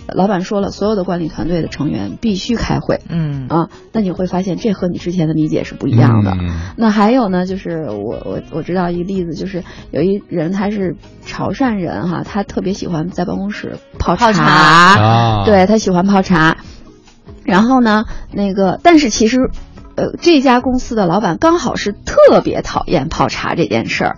老板说了，所有的管理团队的成员必须开会嗯啊，那你会发现这和你之前的理解是不一样的。嗯那还有呢，就是我我我知道一个例子，就是有一人他是潮汕人哈，他特别喜欢在办公室泡泡茶啊，对他喜欢泡茶。然后呢，那个但是其实，呃，这家公司的老板刚好是特别讨厌泡茶这件事儿。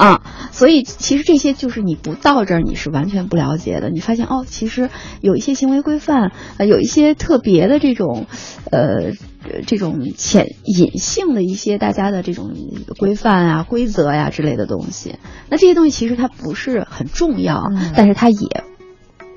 啊，所以其实这些就是你不到这儿你是完全不了解的。你发现哦，其实有一些行为规范，呃，有一些特别的这种，呃，这种潜隐性的一些大家的这种规范啊、规则呀之类的东西。那这些东西其实它不是很重要，但是它也。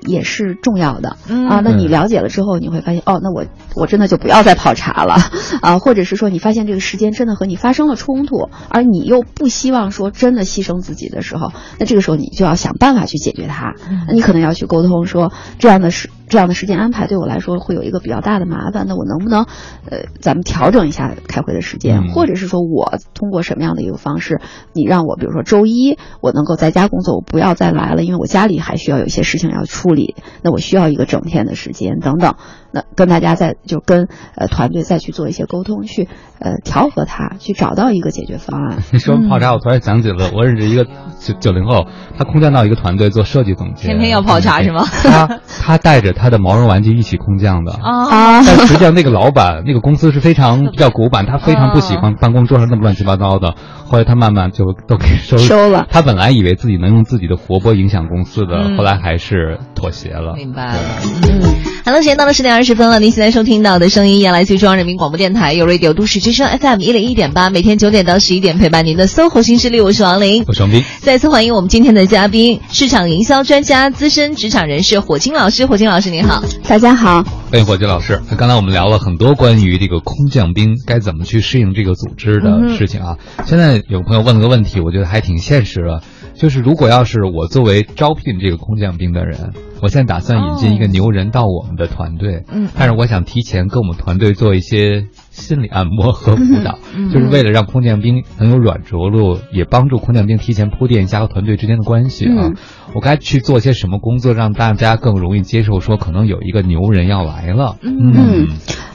也是重要的。啊，那你了解了之后，你会发现哦，那我我真的就不要再泡茶了。啊，或者是说你发现这个时间真的和你发生了冲突，而你又不希望说真的牺牲自己的时候，那这个时候你就要想办法去解决它。那你可能要去沟通说这样的时这样的时间安排对我来说会有一个比较大的麻烦，那我能不能呃咱们调整一下开会的时间，或者是说我通过什么样的一个方式，你让我比如说周一我能够在家工作，我不要再来了，因为我家里还需要有一些事情要处。理，那我需要一个整天的时间，等等。那跟大家再就跟呃团队再去做一些沟通，去呃调和他，去找到一个解决方案。你说泡茶，我突然想起了我认识一个九九零后，他空降到一个团队做设计总监，天天要泡茶是吗？他他带着他的毛绒玩具一起空降的啊。但实际上那个老板那个公司是非常 比较古板，他非常不喜欢办公桌上那么乱七八糟的。后来他慢慢就都给收收了。他本来以为自己能用自己的活泼影响公司的，后来还是妥协了。明白了。嗯，好了，时间到了十点二十分了。您现在收听到的声音，依然来自于中央人民广播电台，有 Radio 都市之声 FM 一零一点八，每天九点到十一点陪伴您的 SOHO 新势力，我是王琳，我是王斌。再次欢迎我们今天的嘉宾，市场营销专家、资深职场人士火金老师。火金老师您好，大家好，欢迎火金老师。那刚才我们聊了很多关于这个空降兵该怎么去适应这个组织的事情啊。现在有朋友问了个问题，我觉得还挺现实的。就是如果要是我作为招聘这个空降兵的人，我现在打算引进一个牛人到我们的团队，嗯，但是我想提前跟我们团队做一些心理按摩和辅导，就是为了让空降兵能有软着陆，也帮助空降兵提前铺垫一下和团队之间的关系啊。我该去做些什么工作，让大家更容易接受说可能有一个牛人要来了？嗯。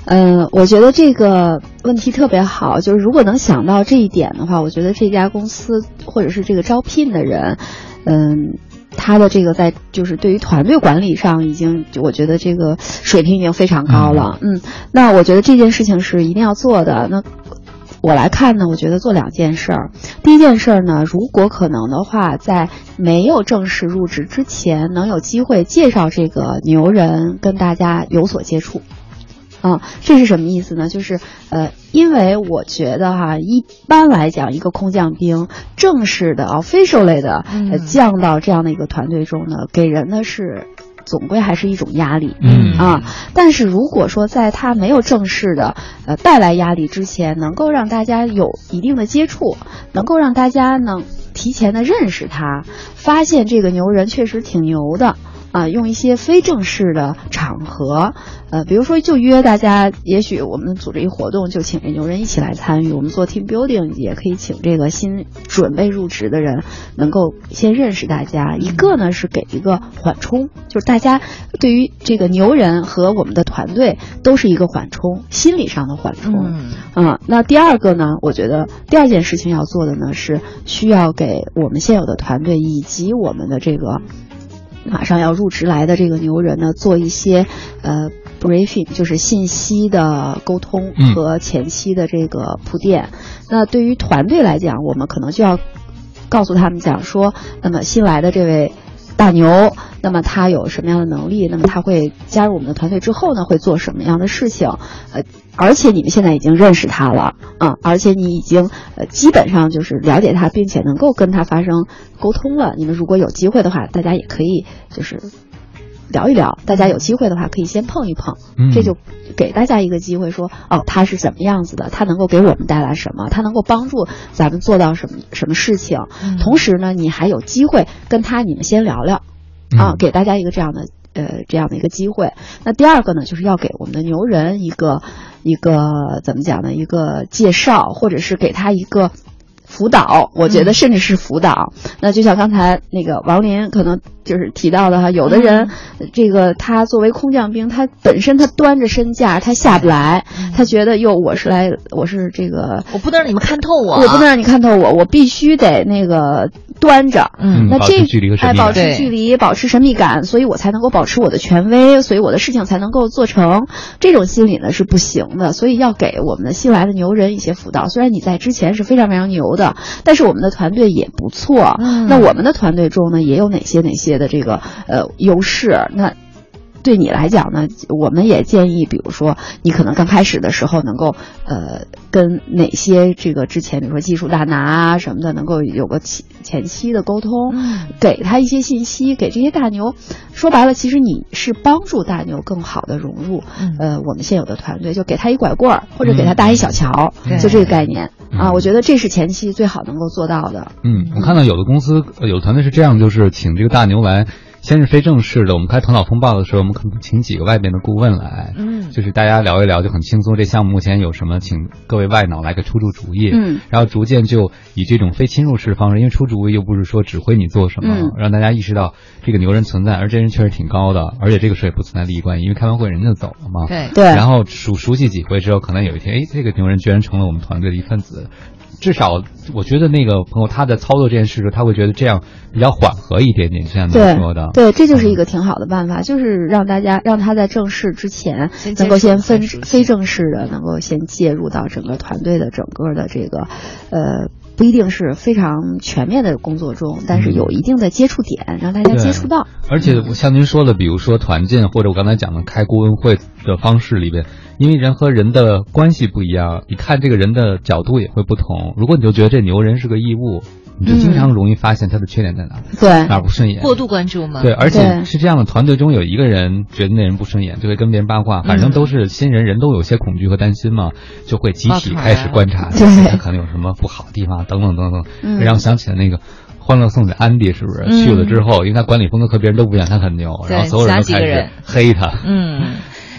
嗯，我觉得这个问题特别好，就是如果能想到这一点的话，我觉得这家公司或者是这个招聘的人，嗯，他的这个在就是对于团队管理上已经，我觉得这个水平已经非常高了。嗯，那我觉得这件事情是一定要做的。那我来看呢，我觉得做两件事儿。第一件事儿呢，如果可能的话，在没有正式入职之前，能有机会介绍这个牛人跟大家有所接触。啊，这是什么意思呢？就是，呃，因为我觉得哈，一般来讲，一个空降兵正式的 official 类的降到这样的一个团队中呢，给人的是总归还是一种压力，嗯啊。但是如果说在他没有正式的呃带来压力之前，能够让大家有一定的接触，能够让大家能提前的认识他，发现这个牛人确实挺牛的。啊，用一些非正式的场合，呃，比如说就约大家，也许我们组织一活动，就请这牛人一起来参与。我们做 team building 也可以请这个新准备入职的人，能够先认识大家。一个呢是给一个缓冲，就是大家对于这个牛人和我们的团队都是一个缓冲，心理上的缓冲。嗯，那第二个呢，我觉得第二件事情要做的呢是需要给我们现有的团队以及我们的这个。马上要入职来的这个牛人呢，做一些呃 briefing，就是信息的沟通和前期的这个铺垫。那对于团队来讲，我们可能就要告诉他们讲说，那么新来的这位。大牛，那么他有什么样的能力？那么他会加入我们的团队之后呢，会做什么样的事情？呃，而且你们现在已经认识他了啊，而且你已经呃基本上就是了解他，并且能够跟他发生沟通了。你们如果有机会的话，大家也可以就是。聊一聊，大家有机会的话可以先碰一碰，这就给大家一个机会，说哦，他是怎么样子的，他能够给我们带来什么，他能够帮助咱们做到什么什么事情。同时呢，你还有机会跟他你们先聊聊，啊，给大家一个这样的呃这样的一个机会。那第二个呢，就是要给我们的牛人一个一个怎么讲呢？一个介绍，或者是给他一个。辅导，我觉得甚至是辅导。那就像刚才那个王林可能就是提到的哈，有的人这个他作为空降兵，他本身他端着身价，他下不来，他觉得哟，我是来，我是这个，我不能让你们看透我，我不能让你看透我，我必须得那个端着，嗯，那这哎，保持距离，保持神秘感，所以我才能够保持我的权威，所以我的事情才能够做成。这种心理呢是不行的，所以要给我们的新来的牛人一些辅导。虽然你在之前是非常非常牛的，但是我们的团队也不错。那我们的团队中呢，也有哪些哪些的这个呃优势？那。对你来讲呢，我们也建议，比如说你可能刚开始的时候能够，呃，跟哪些这个之前，比如说技术大拿啊什么的，能够有个前前期的沟通，给他一些信息，给这些大牛，说白了，其实你是帮助大牛更好的融入，呃，我们现有的团队，就给他一拐棍儿，或者给他搭一小桥，就这个概念啊，我觉得这是前期最好能够做到的。嗯，我看到有的公司有的团队是这样，就是请这个大牛来。先是非正式的，我们开头脑风暴的时候，我们可能请几个外边的顾问来，嗯，就是大家聊一聊就很轻松。这项目目前有什么，请各位外脑来给出出主意，嗯，然后逐渐就以这种非侵入式的方式，因为出主意又不是说指挥你做什么，让大家意识到这个牛人存在，而这人确实挺高的，而且这个时候也不存在利益关系，因为开完会人就走了嘛，对对。然后熟熟悉几回之后，可能有一天，哎，这个牛人居然成了我们团队的一份子。至少，我觉得那个朋友他在操作这件事的时候，他会觉得这样比较缓和一点点，现在能说的。对，这就是一个挺好的办法，就是让大家让他在正式之前能够先分非正式的，能够先介入到整个团队的整个的这个，呃，不一定是非常全面的工作中，但是有一定的接触点，让大家接触到。而且像您说的，比如说团建或者我刚才讲的开顾问会的方式里边。因为人和人的关系不一样，你看这个人的角度也会不同。如果你就觉得这牛人是个异物，你就经常容易发现他的缺点在哪，对哪不顺眼，过度关注吗？对，而且是这样的，团队中有一个人觉得那人不顺眼，就会跟别人八卦。反正都是新人，人都有些恐惧和担心嘛，就会集体开始观察，他可能有什么不好的地方，等等等等。让我想起了那个《欢乐颂》的安迪，是不是去了之后，因为他管理风格和别人都不一样，他很牛，然后所有人都开始黑他。嗯。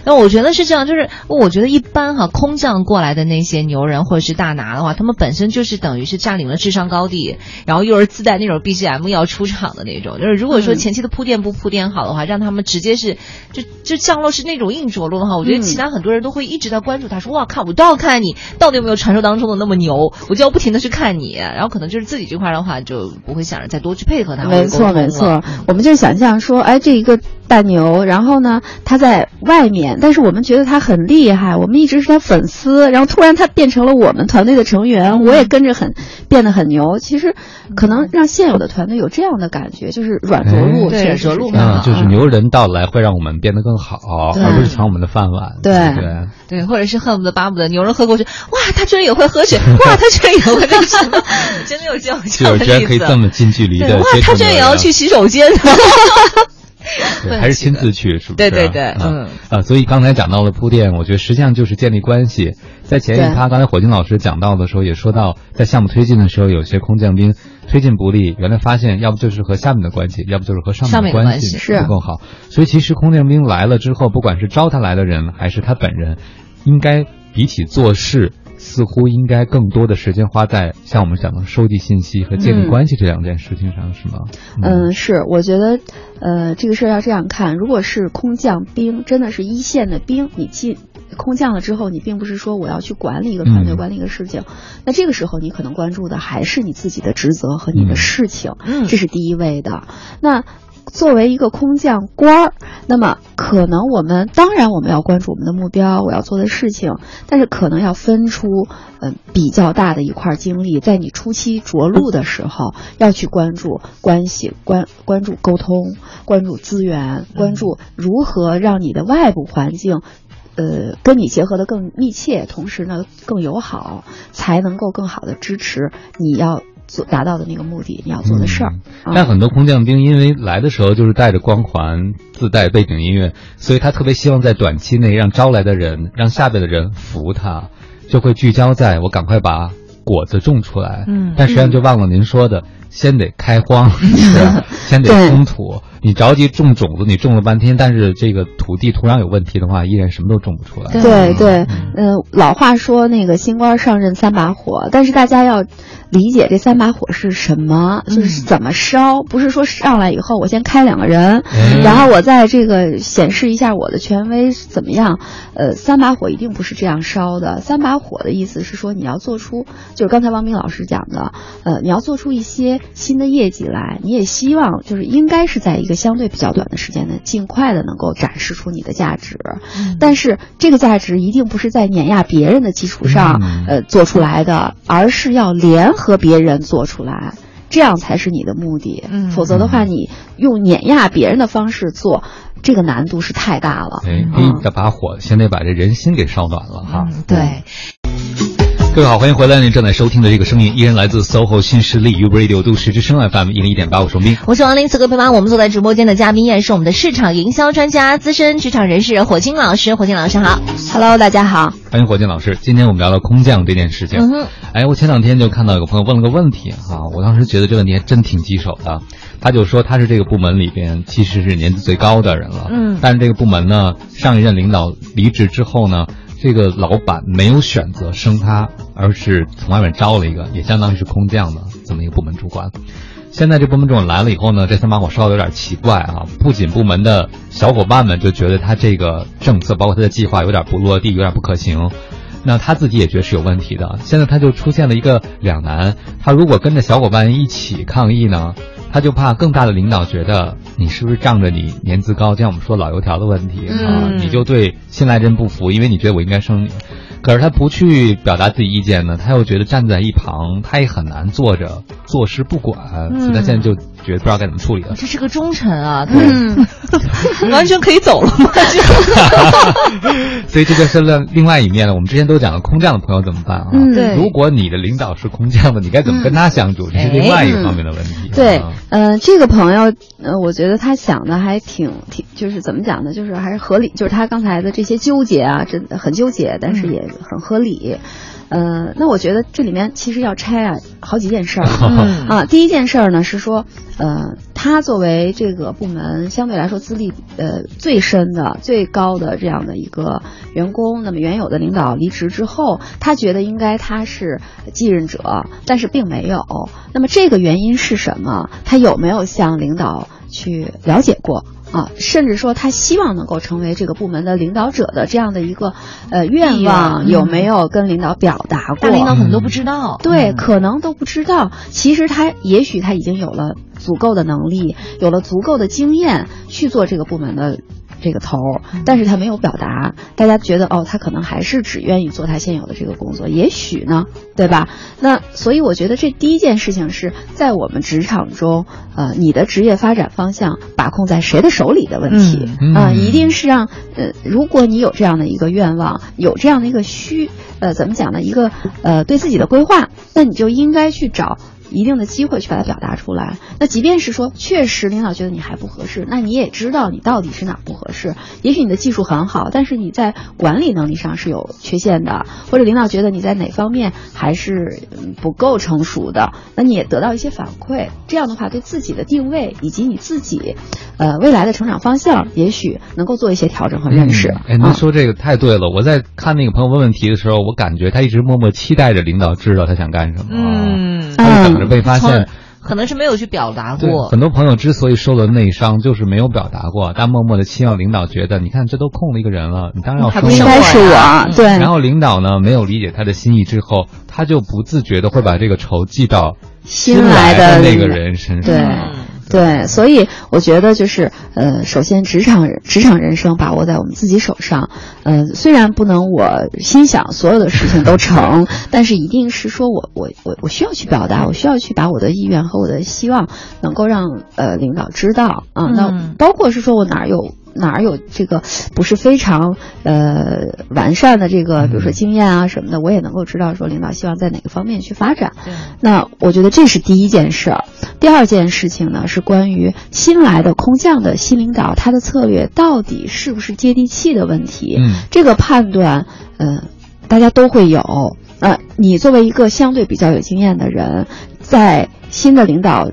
那我觉得是这样，就是我觉得一般哈，空降过来的那些牛人或者是大拿的话，他们本身就是等于是占领了智商高地，然后又是自带那种 BGM 要出场的那种。就是如果说前期的铺垫不铺垫好的话，让他们直接是就就降落是那种硬着陆的话，我觉得其他很多人都会一直在关注他，说哇靠我都要看你到底有没有传说当中的那么牛，我就要不停的去看你，然后可能就是自己这块的话就不会想着再多去配合他。没错没错，我们就想象说，哎这一个大牛，然后呢他在外面。但是我们觉得他很厉害，我们一直是他粉丝，然后突然他变成了我们团队的成员，我也跟着很变得很牛。其实可能让现有的团队有这样的感觉，就是软着陆，对着陆嘛，就是牛人到来会让我们变得更好，而不是抢我们的饭碗。对对对，或者是恨不得巴不得牛人喝过去，哇，他居然也会喝水，哇，他居然也会那什么，真的有这样这样的例子，居然可以这么近距离的，哇，他居然也要去洗手间。对，还是亲自去，是不是？对对对，嗯啊，所以刚才讲到了铺垫，我觉得实际上就是建立关系。在前一趴，刚才火星老师讲到的时候，也说到，在项目推进的时候，有些空降兵推进不利，原来发现要不就是和下面的关系，要不就是和上面的关系不够好。所以其实空降兵来了之后，不管是招他来的人，还是他本人，应该比起做事。似乎应该更多的时间花在像我们讲的收集信息和建立关系这两件事情上，是吗？嗯，是。我觉得，呃，这个事儿要这样看：如果是空降兵，真的是一线的兵，你进空降了之后，你并不是说我要去管理一个团队、管理一个事情，那这个时候你可能关注的还是你自己的职责和你的事情，嗯，这是第一位的。那。作为一个空降官儿，那么可能我们当然我们要关注我们的目标，我要做的事情，但是可能要分出嗯比较大的一块精力，在你初期着陆的时候，要去关注关系，关关注沟通，关注资源，关注如何让你的外部环境，呃，跟你结合的更密切，同时呢更友好，才能够更好的支持你要。所达到的那个目的，你要做的事儿。但很多空降兵因为来的时候就是带着光环，自带背景音乐，所以他特别希望在短期内让招来的人，让下边的人服他，就会聚焦在我赶快把果子种出来。嗯，但实际上就忘了您说的，先得开荒，是 先得松土，你着急种种子，你种了半天，但是这个土地土壤有问题的话，依然什么都种不出来。对对，嗯，老话说那个新官上任三把火，但是大家要理解这三把火是什么，就是怎么烧，不是说上来以后我先开两个人，然后我再这个显示一下我的权威怎么样？呃，三把火一定不是这样烧的。三把火的意思是说你要做出，就是刚才王明老师讲的，呃，你要做出一些新的业绩来，你也希望就是应该是在一个相对比较短的时间内，尽快的能够展示出你的价值。但是这个价值一定不是在碾压别人的基础上，呃，做出来的，而是要联合别人做出来，这样才是你的目的。否则的话，你用碾压别人的方式做，这个难度是太大了。哎，第一把火先得把这人心给烧暖了哈。对。各位好，欢迎回来！您正在收听的这个声音依然来自 SOHO 新势力 U Radio 都市之声 FM 一零一点八，我是冰。我是王林，此刻陪伴我们坐在直播间的嘉宾依然是我们的市场营销专家、资深职场人士火金老师。火金老师好，Hello，大家好，欢迎火金老师。今天我们聊聊空降这件事情。嗯哎，我前两天就看到有个朋友问了个问题啊，我当时觉得这个问题还真挺棘手的。他就说他是这个部门里边其实是年纪最高的人了，嗯，但是这个部门呢，上一任领导离职之后呢。这个老板没有选择升他，而是从外面招了一个，也相当于是空降的这么一个部门主管。现在这部门主管来了以后呢，这三把火烧的有点奇怪啊！不仅部门的小伙伴们就觉得他这个政策，包括他的计划有点不落地，有点不可行，那他自己也觉得是有问题的。现在他就出现了一个两难：他如果跟着小伙伴一起抗议呢？他就怕更大的领导觉得你是不是仗着你年资高，就像我们说老油条的问题啊，你就对新来人不服，因为你觉得我应该升你。可是他不去表达自己意见呢，他又觉得站在一旁，他也很难坐着坐视不管，所以他现在就觉得不知道该怎么处理了。这是个忠臣啊，嗯，完全可以走了吗？所以这就是另另外一面了。我们之前都讲了空降的朋友怎么办啊？对，如果你的领导是空降的，你该怎么跟他相处？这是另外一个方面的问题。对，嗯，这个朋友，呃，我觉得他想的还挺挺，就是怎么讲呢？就是还是合理，就是他刚才的这些纠结啊，真的很纠结，但是也。很合理，呃，那我觉得这里面其实要拆啊好几件事儿 啊。第一件事儿呢是说，呃，他作为这个部门相对来说资历呃最深的、最高的这样的一个员工，那么原有的领导离职之后，他觉得应该他是继任者，但是并没有。那么这个原因是什么？他有没有向领导去了解过？啊，甚至说他希望能够成为这个部门的领导者的这样的一个呃愿望，有没有跟领导表达过？领导可能都不知道。对，可能都不知道。其实他也许他已经有了足够的能力，有了足够的经验去做这个部门的。这个头，但是他没有表达，大家觉得哦，他可能还是只愿意做他现有的这个工作，也许呢，对吧？那所以我觉得这第一件事情是在我们职场中，呃，你的职业发展方向把控在谁的手里的问题啊，一定是让呃，如果你有这样的一个愿望，有这样的一个需，呃，怎么讲呢？一个呃，对自己的规划，那你就应该去找。一定的机会去把它表达出来。那即便是说，确实领导觉得你还不合适，那你也知道你到底是哪不合适。也许你的技术很好，但是你在管理能力上是有缺陷的，或者领导觉得你在哪方面还是不够成熟的，那你也得到一些反馈。这样的话，对自己的定位以及你自己，呃，未来的成长方向，也许能够做一些调整和认识。哎，您说这个太对了。我在看那个朋友问问题的时候，我感觉他一直默默期待着领导知道他想干什么。嗯，他被发现，可能是没有去表达过。很多朋友之所以受了内伤，就是没有表达过，但默默的期望领导觉得，你看这都空了一个人了，你当然要升我。应该是我，对。然后领导呢，没有理解他的心意之后，他就不自觉的会把这个仇记到新来的那个人身上。对。对，所以我觉得就是，呃，首先职场职场人生把握在我们自己手上，呃，虽然不能我心想所有的事情都成，但是一定是说我我我我需要去表达，我需要去把我的意愿和我的希望能够让呃领导知道啊，那包括是说我哪有。哪儿有这个不是非常呃完善的这个，比如说经验啊什么的，我也能够知道说领导希望在哪个方面去发展。那我觉得这是第一件事儿。第二件事情呢是关于新来的空降的新领导，他的策略到底是不是接地气的问题。嗯，这个判断，呃，大家都会有。呃，你作为一个相对比较有经验的人，在新的领导。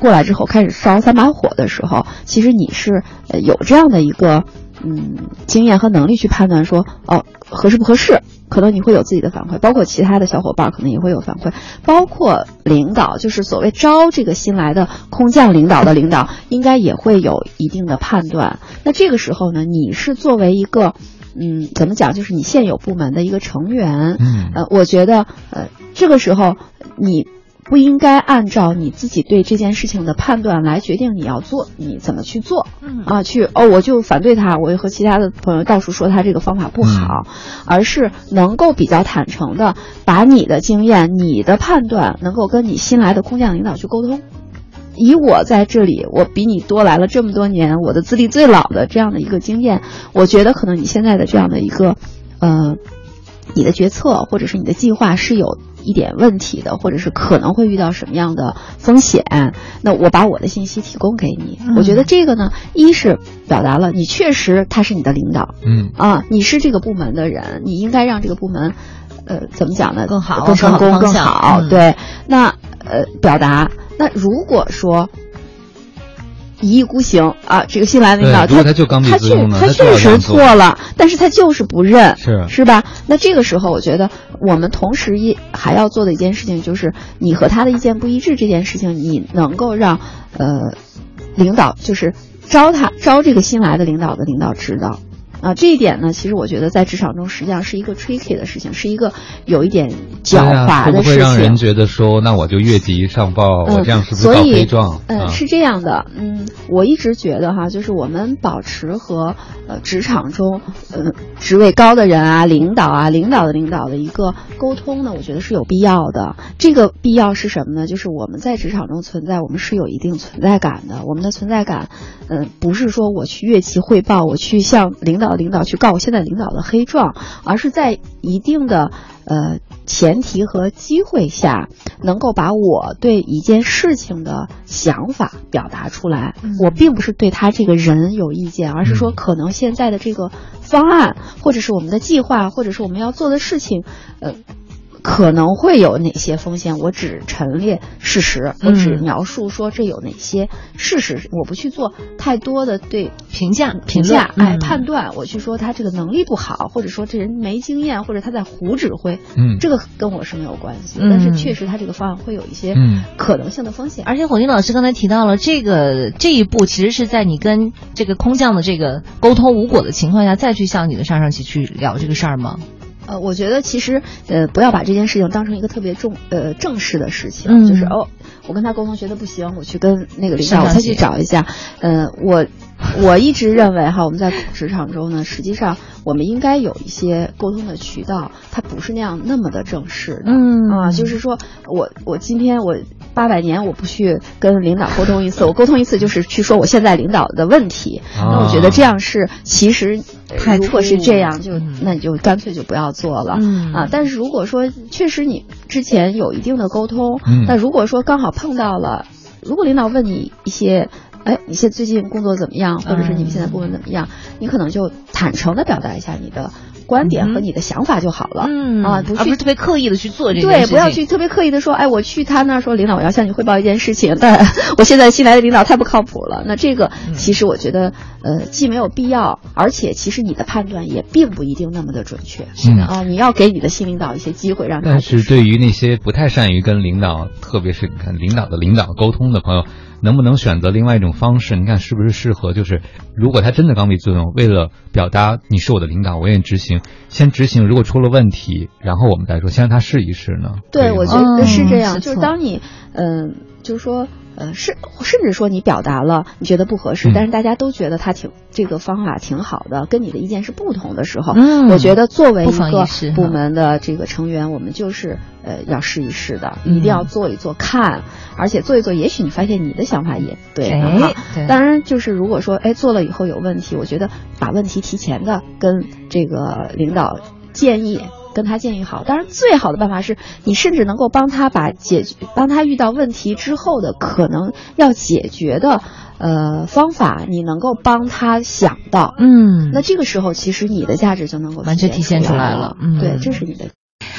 过来之后开始烧三把火的时候，其实你是呃有这样的一个嗯经验和能力去判断说哦合适不合适，可能你会有自己的反馈，包括其他的小伙伴可能也会有反馈，包括领导，就是所谓招这个新来的空降领导的领导，应该也会有一定的判断。那这个时候呢，你是作为一个。嗯，怎么讲？就是你现有部门的一个成员，嗯，呃，我觉得，呃，这个时候你不应该按照你自己对这件事情的判断来决定你要做，你怎么去做，嗯。啊，去哦，我就反对他，我和其他的朋友到处说他这个方法不好，而是能够比较坦诚的把你的经验、你的判断，能够跟你新来的空降领导去沟通。以我在这里，我比你多来了这么多年，我的资历最老的这样的一个经验，我觉得可能你现在的这样的一个，呃，你的决策或者是你的计划是有一点问题的，或者是可能会遇到什么样的风险，那我把我的信息提供给你。我觉得这个呢，一是表达了你确实他是你的领导，嗯啊，你是这个部门的人，你应该让这个部门，呃，怎么讲呢？更好更成功，更更好对，那呃，表达。那如果说一意孤行啊，这个新来的领导对如果他就刚他确他确实错了，但是他就是不认，是是吧？那这个时候，我觉得我们同时一还要做的一件事情，就是你和他的意见不一致这件事情，你能够让呃领导就是招他招这个新来的领导的领导知道。啊，这一点呢，其实我觉得在职场中实际上是一个 tricky 的事情，是一个有一点狡猾的事情。会让人觉得说，那我就越级上报，我这样是不是搞所以黑状？嗯，啊是这样的，嗯，我一直觉得哈，就是我们保持和呃职场中呃职位高的人啊、领导啊、领导的领导的一个沟通呢，我觉得是有必要的。这个必要是什么呢？就是我们在职场中存在，我们是有一定存在感的。我们的存在感，嗯、不是说我去越级汇报，我去向领导领导去告我现在领导的黑状，而是在一定的呃前提和机会下，能够把我对一件事情的想法表达出来。嗯我并不是对他这个人有意见，而是说嗯可能现在的这个方案，或者是我们的计划，或者是我们要做的事情，呃。可能会有哪些风险？我只陈列事实，我只嗯描述说这有哪些事实，我不去做太多的对评价评价，哎，嗯判断，我去说他这个能力不好，或者说这人没经验，或者他在胡指挥，嗯这个跟我是没有关系。嗯但是确实他这个方案会有一些嗯可能性的风险。而且火丁老师刚才提到了这个这一步，其实是在你跟这个空降的这个沟通无果的情况下，再去向你的上上级去聊这个事儿吗？呃，我觉得其实呃，不要把这件事情当成一个特别重呃正式的事情，嗯就是哦，我跟他沟通觉得不行，我去跟那个领导我再去找一下。呃，我 我一直认为哈，我们在职场中呢，实际上我们应该有一些沟通的渠道，它不是那样那么的正式的。嗯啊，就是说我我今天我八百年我不去跟领导沟通一次，我沟通一次就是去说我现在领导的问题。那我觉得这样是其实如果是这样，就嗯那你就干脆就不要做了。嗯啊，但是如果说确实你之前有一定的沟通，嗯那如果说刚好碰到了，如果领导问你一些。哎，你现在最近工作怎么样？或者是你们现在部门怎么样？你可能就坦诚的表达一下你的观点和嗯你的想法就好了。嗯啊，不是特别刻意的去做这件对，事情。不要去特别刻意的说，哎，我去他那儿说，领导，我要向你汇报一件事情，但 我现在新来的领导太不靠谱了。那这个嗯其实我觉得，呃，既没有必要，而且其实你的判断也并不一定那么的准确。是的啊，你要给你的新领导一些机会，让他但是对于那些不太善于跟领导，特别是你看领导的领导沟通的朋友，能不能选择另外一种方式？你看是不是适合？就是如果他真的刚愎自用，为了表达你是我的领导，我愿意执行，先执行。如果出了问题，然后我们再说，先让他试一试呢？对，我觉得是这嗯样，就是当你，嗯、就是说，呃，是甚至说你表达了你觉得不合适，嗯。但是大家都觉得他挺这个方法挺好的，跟你的意见是不同的时候，嗯。我觉得作为一个部门的这个成员，我们就是呃要试一试的，嗯。一定要做一做看，而且做一做，也许你发现你的想法也对哎当然，就是如果说哎做了以后有问题，我觉得把问题提前的跟这个领导建议。跟他建议好，当然最好的办法是你甚至能够帮他把解决，帮他遇到问题之后的可能要解决的呃方法，你能够帮他想到。嗯，那这个时候其实你的价值就能够完全体现出来了了嗯对，这是你的。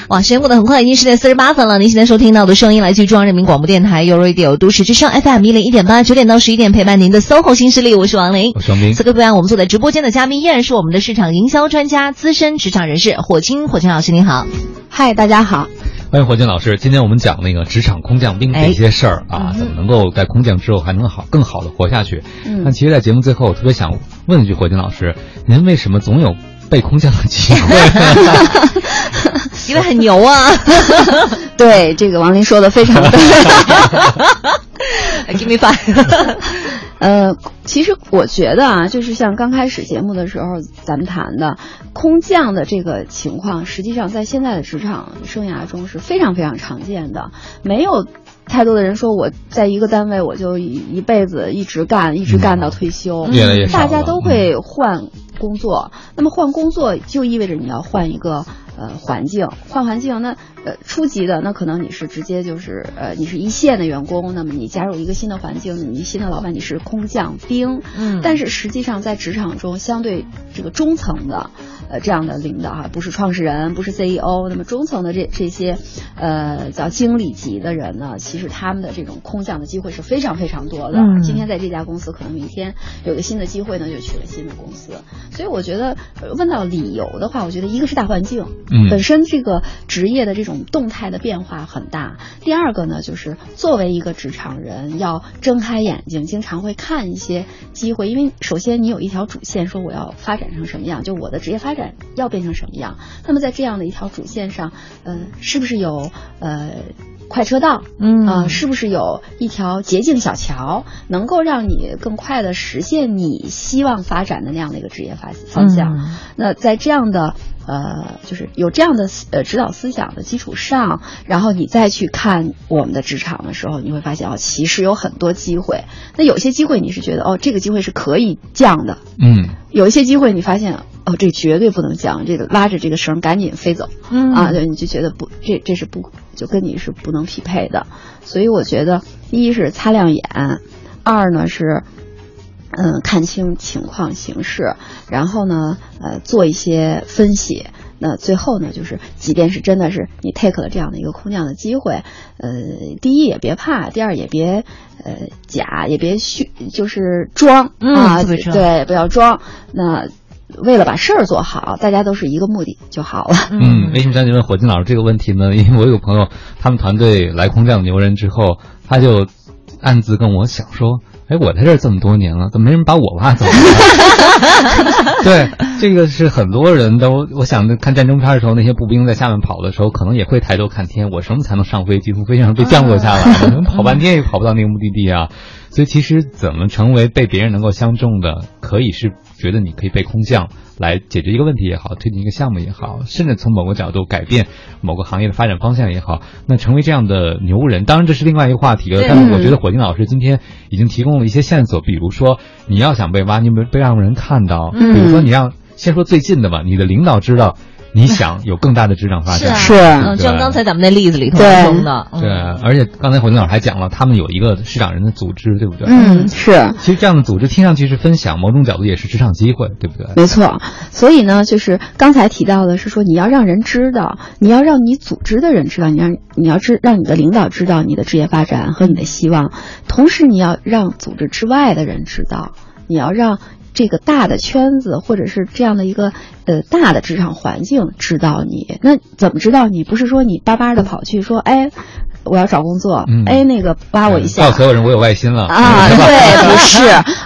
哇，时间过得很快，已经十点四十八分了。您现在收听到的声音来自中央人民广播电台 u Radio 都市之声 FM 一零一点八，九点到十一点陪伴您的 SOHO 新势力，我是王琳，我是王斌。此刻陪伴，我们坐在直播间的嘉宾依然是我们的市场营销专家、资深职场人士火青，火青老师您好。嗨，大家好。欢迎火青老师。今天我们讲那个职场空降兵这些事儿啊，怎么能够在空降之后还能好更好的活下去？嗯，那其实，在节目最后，我特别想问一句，火青老师，您为什么总有？被空降的机会，因为很牛啊！对，这个王林说的非常对。Give me five。呃，其实我觉得啊，就是像刚开始节目的时候咱们谈的空降的这个情况，实际上在现在的职场生涯中是非常非常常见的。没有太多的人说我在一个单位我就一一辈子一直干，一直干到退休。越来越大家都会换。工作，那么换工作就意味着你要换一个呃环境，换环境，那呃初级的那可能你是直接就是呃你是一线的员工，那么你加入一个新的环境，你新的老板你是空降兵，嗯，但是实际上在职场中相对这个中层的。呃，这样的领导哈，不是创始人，不是 CEO，那么中层的这这些，呃，叫经理级的人呢，其实他们的这种空降的机会是非常非常多的。嗯。今天在这家公司，可能明天有个新的机会呢，就去了新的公司。所以我觉得，问到理由的话，我觉得一个是大环境，嗯，本身这个职业的这种动态的变化很大。第二个呢，就是作为一个职场人，要睁开眼睛，经常会看一些机会，因为首先你有一条主线，说我要发展成什么样，就我的职业发展。要变成什么样？那么在这样的一条主线上，呃，是不是有呃快车道？嗯啊，是不是有一条捷径小桥，能够让你更快的实现你希望发展的那样的一个职业发方向？那在这样的呃，就是有这样的呃指导思想的基础上，然后你再去看我们的职场的时候，你会发现哦，其实有很多机会。那有些机会你是觉得哦，这个机会是可以降的，嗯，有一些机会你发现。哦，这绝对不能降，这个拉着这个绳赶紧飞走，嗯啊，对，你就觉得不，这这是不就跟你是不能匹配的，所以我觉得一是擦亮眼，二呢是，嗯，看清情况形势，然后呢，呃，做一些分析，那最后呢，就是即便是真的是你 take 了这样的一个空降的机会，呃，第一也别怕，第二也别呃假，也别虚，就是装啊，对，不要装，那。为了把事儿做好，大家都是一个目的就好了。嗯，为什么想问火金老师这个问题呢？因为我有个朋友，他们团队来空降牛人之后，他就暗自跟我想说：“哎，我在这这么多年了，怎么没人把我挖走？” 对，这个是很多人都，我想看战争片的时候，那些步兵在下面跑的时候，可能也会抬头看天，我什么才能上飞机，从飞机上被降落下来？可能跑半天也跑不到那个目的地啊。所以，其实怎么成为被别人能够相中的，可以是。觉得你可以被空降来解决一个问题也好，推进一个项目也好，甚至从某个角度改变某个行业的发展方向也好，那成为这样的牛人，当然这是另外一个话题了。但是我觉得火星老师今天已经提供了一些线索，比如说你要想被挖，你被被让人看到，比如说你让先说最近的吧，你的领导知道。你想有更大的职场发展是，嗯，就像刚才咱们那例子里头说的，对，而且刚才火金老师还讲了，他们有一个市场人的组织，对不对？嗯，是。其实这样的组织听上去是分享，某种角度也是职场机会，对不对？没错。所以呢，就是刚才提到的是说，你要让人知道，你要让你组织的人知道，你让你要知让你的领导知道你的职业发展和你的希望，同时你要让组织之外的人知道，你要让。这个大的圈子，或者是这样的一个呃大的职场环境，知道你那怎么知道你？不是说你巴巴的跑去说，哎，我要找工作，哎，那个挖我一下，告诉所有人我有外心了啊？对，不是，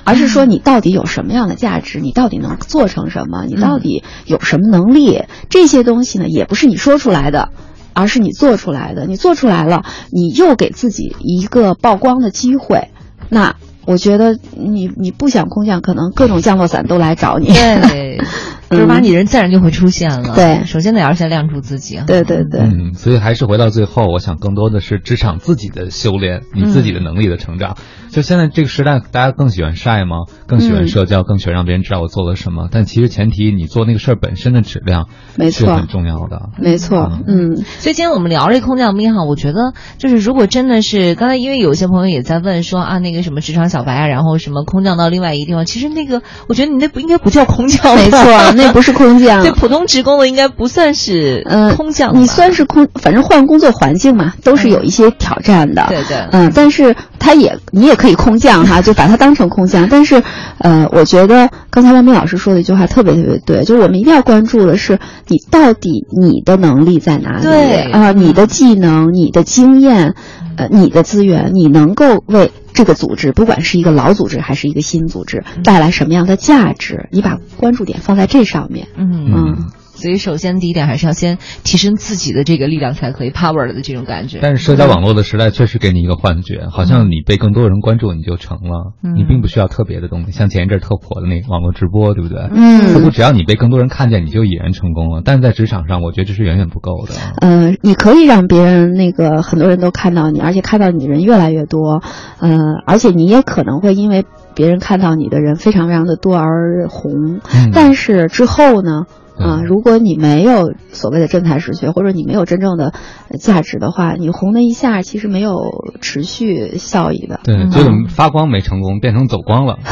而是说你到底有什么样的价值？你到底能做成什么？你到底有什么能力？这些东西呢，也不是你说出来的，而是你做出来的。你做出来了，你又给自己一个曝光的机会，那。我觉得你你不想空降，可能各种降落伞都来找你。对，就是把你人自然就会出现了。对，首先得要先亮出自己。对对对。嗯，所以还是回到最后，我想更多的是职场自己的修炼，你自己的能力的成长。就现在这个时代，大家更喜欢晒吗？更喜欢社交，更喜欢让别人知道我做了什么。但其实前提，你做那个事儿本身的质量，没错，是很重要的。没错，嗯。所以今天我们聊这空降兵哈，我觉得就是如果真的是刚才，因为有些朋友也在问说啊，那个什么职场小白啊，然后什么空降到另外一个地方，其实那个我觉得你那不应该不叫空降，没错，那那不是空降。对，普通职工的应该不算是嗯空降。你算是空，反正换工作环境嘛，都是有一些挑战的。对对。嗯，但是他也你也可以空降哈，就把它当成空降。但是呃，我觉得刚才王明老师说的一句话特别特别对，就是我们一定要关注的是你到底你的能力在哪里？对啊，你的技能、你的经验、呃，你的资源，你能够为。这个组织，不管是一个老组织还是一个新组织，带来什么样的价值？你把关注点放在这上面。嗯嗯。所以，首先第一点还是要先提升自己的这个力量才可以 power 的这种感觉。但是，社交网络的时代确实给你一个幻觉，好像你被更多人关注，你就成了。嗯、你并不需要特别的东西，像前一阵特火的那个网络直播，对不对？嗯。似乎只要你被更多人看见，你就已然成功了。但是在职场上，我觉得这是远远不够的。呃，你可以让别人那个很多人都看到你，而且看到你的人越来越多。呃，而且你也可能会因为别人看到你的人非常非常的多而红。嗯、但是之后呢？啊，如果你没有所谓的真才实学，或者你没有真正的价值的话，你红的一下其实没有持续效益的。对，就是发光没成功，变成走光了。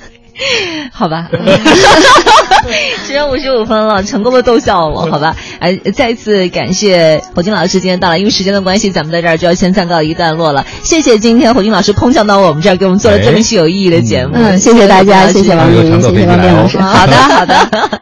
好吧，只有五十五分了，成功的逗笑我，好吧。哎，再次感谢火金老师今天到来，因为时间的关系，咱们在这儿就要先暂告一段落了。谢谢今天火金老师空降到我们这儿，给我们做了这么期有意义的节目。嗯，谢谢大家，谢谢王明，谢谢王斌老师。好的，好的。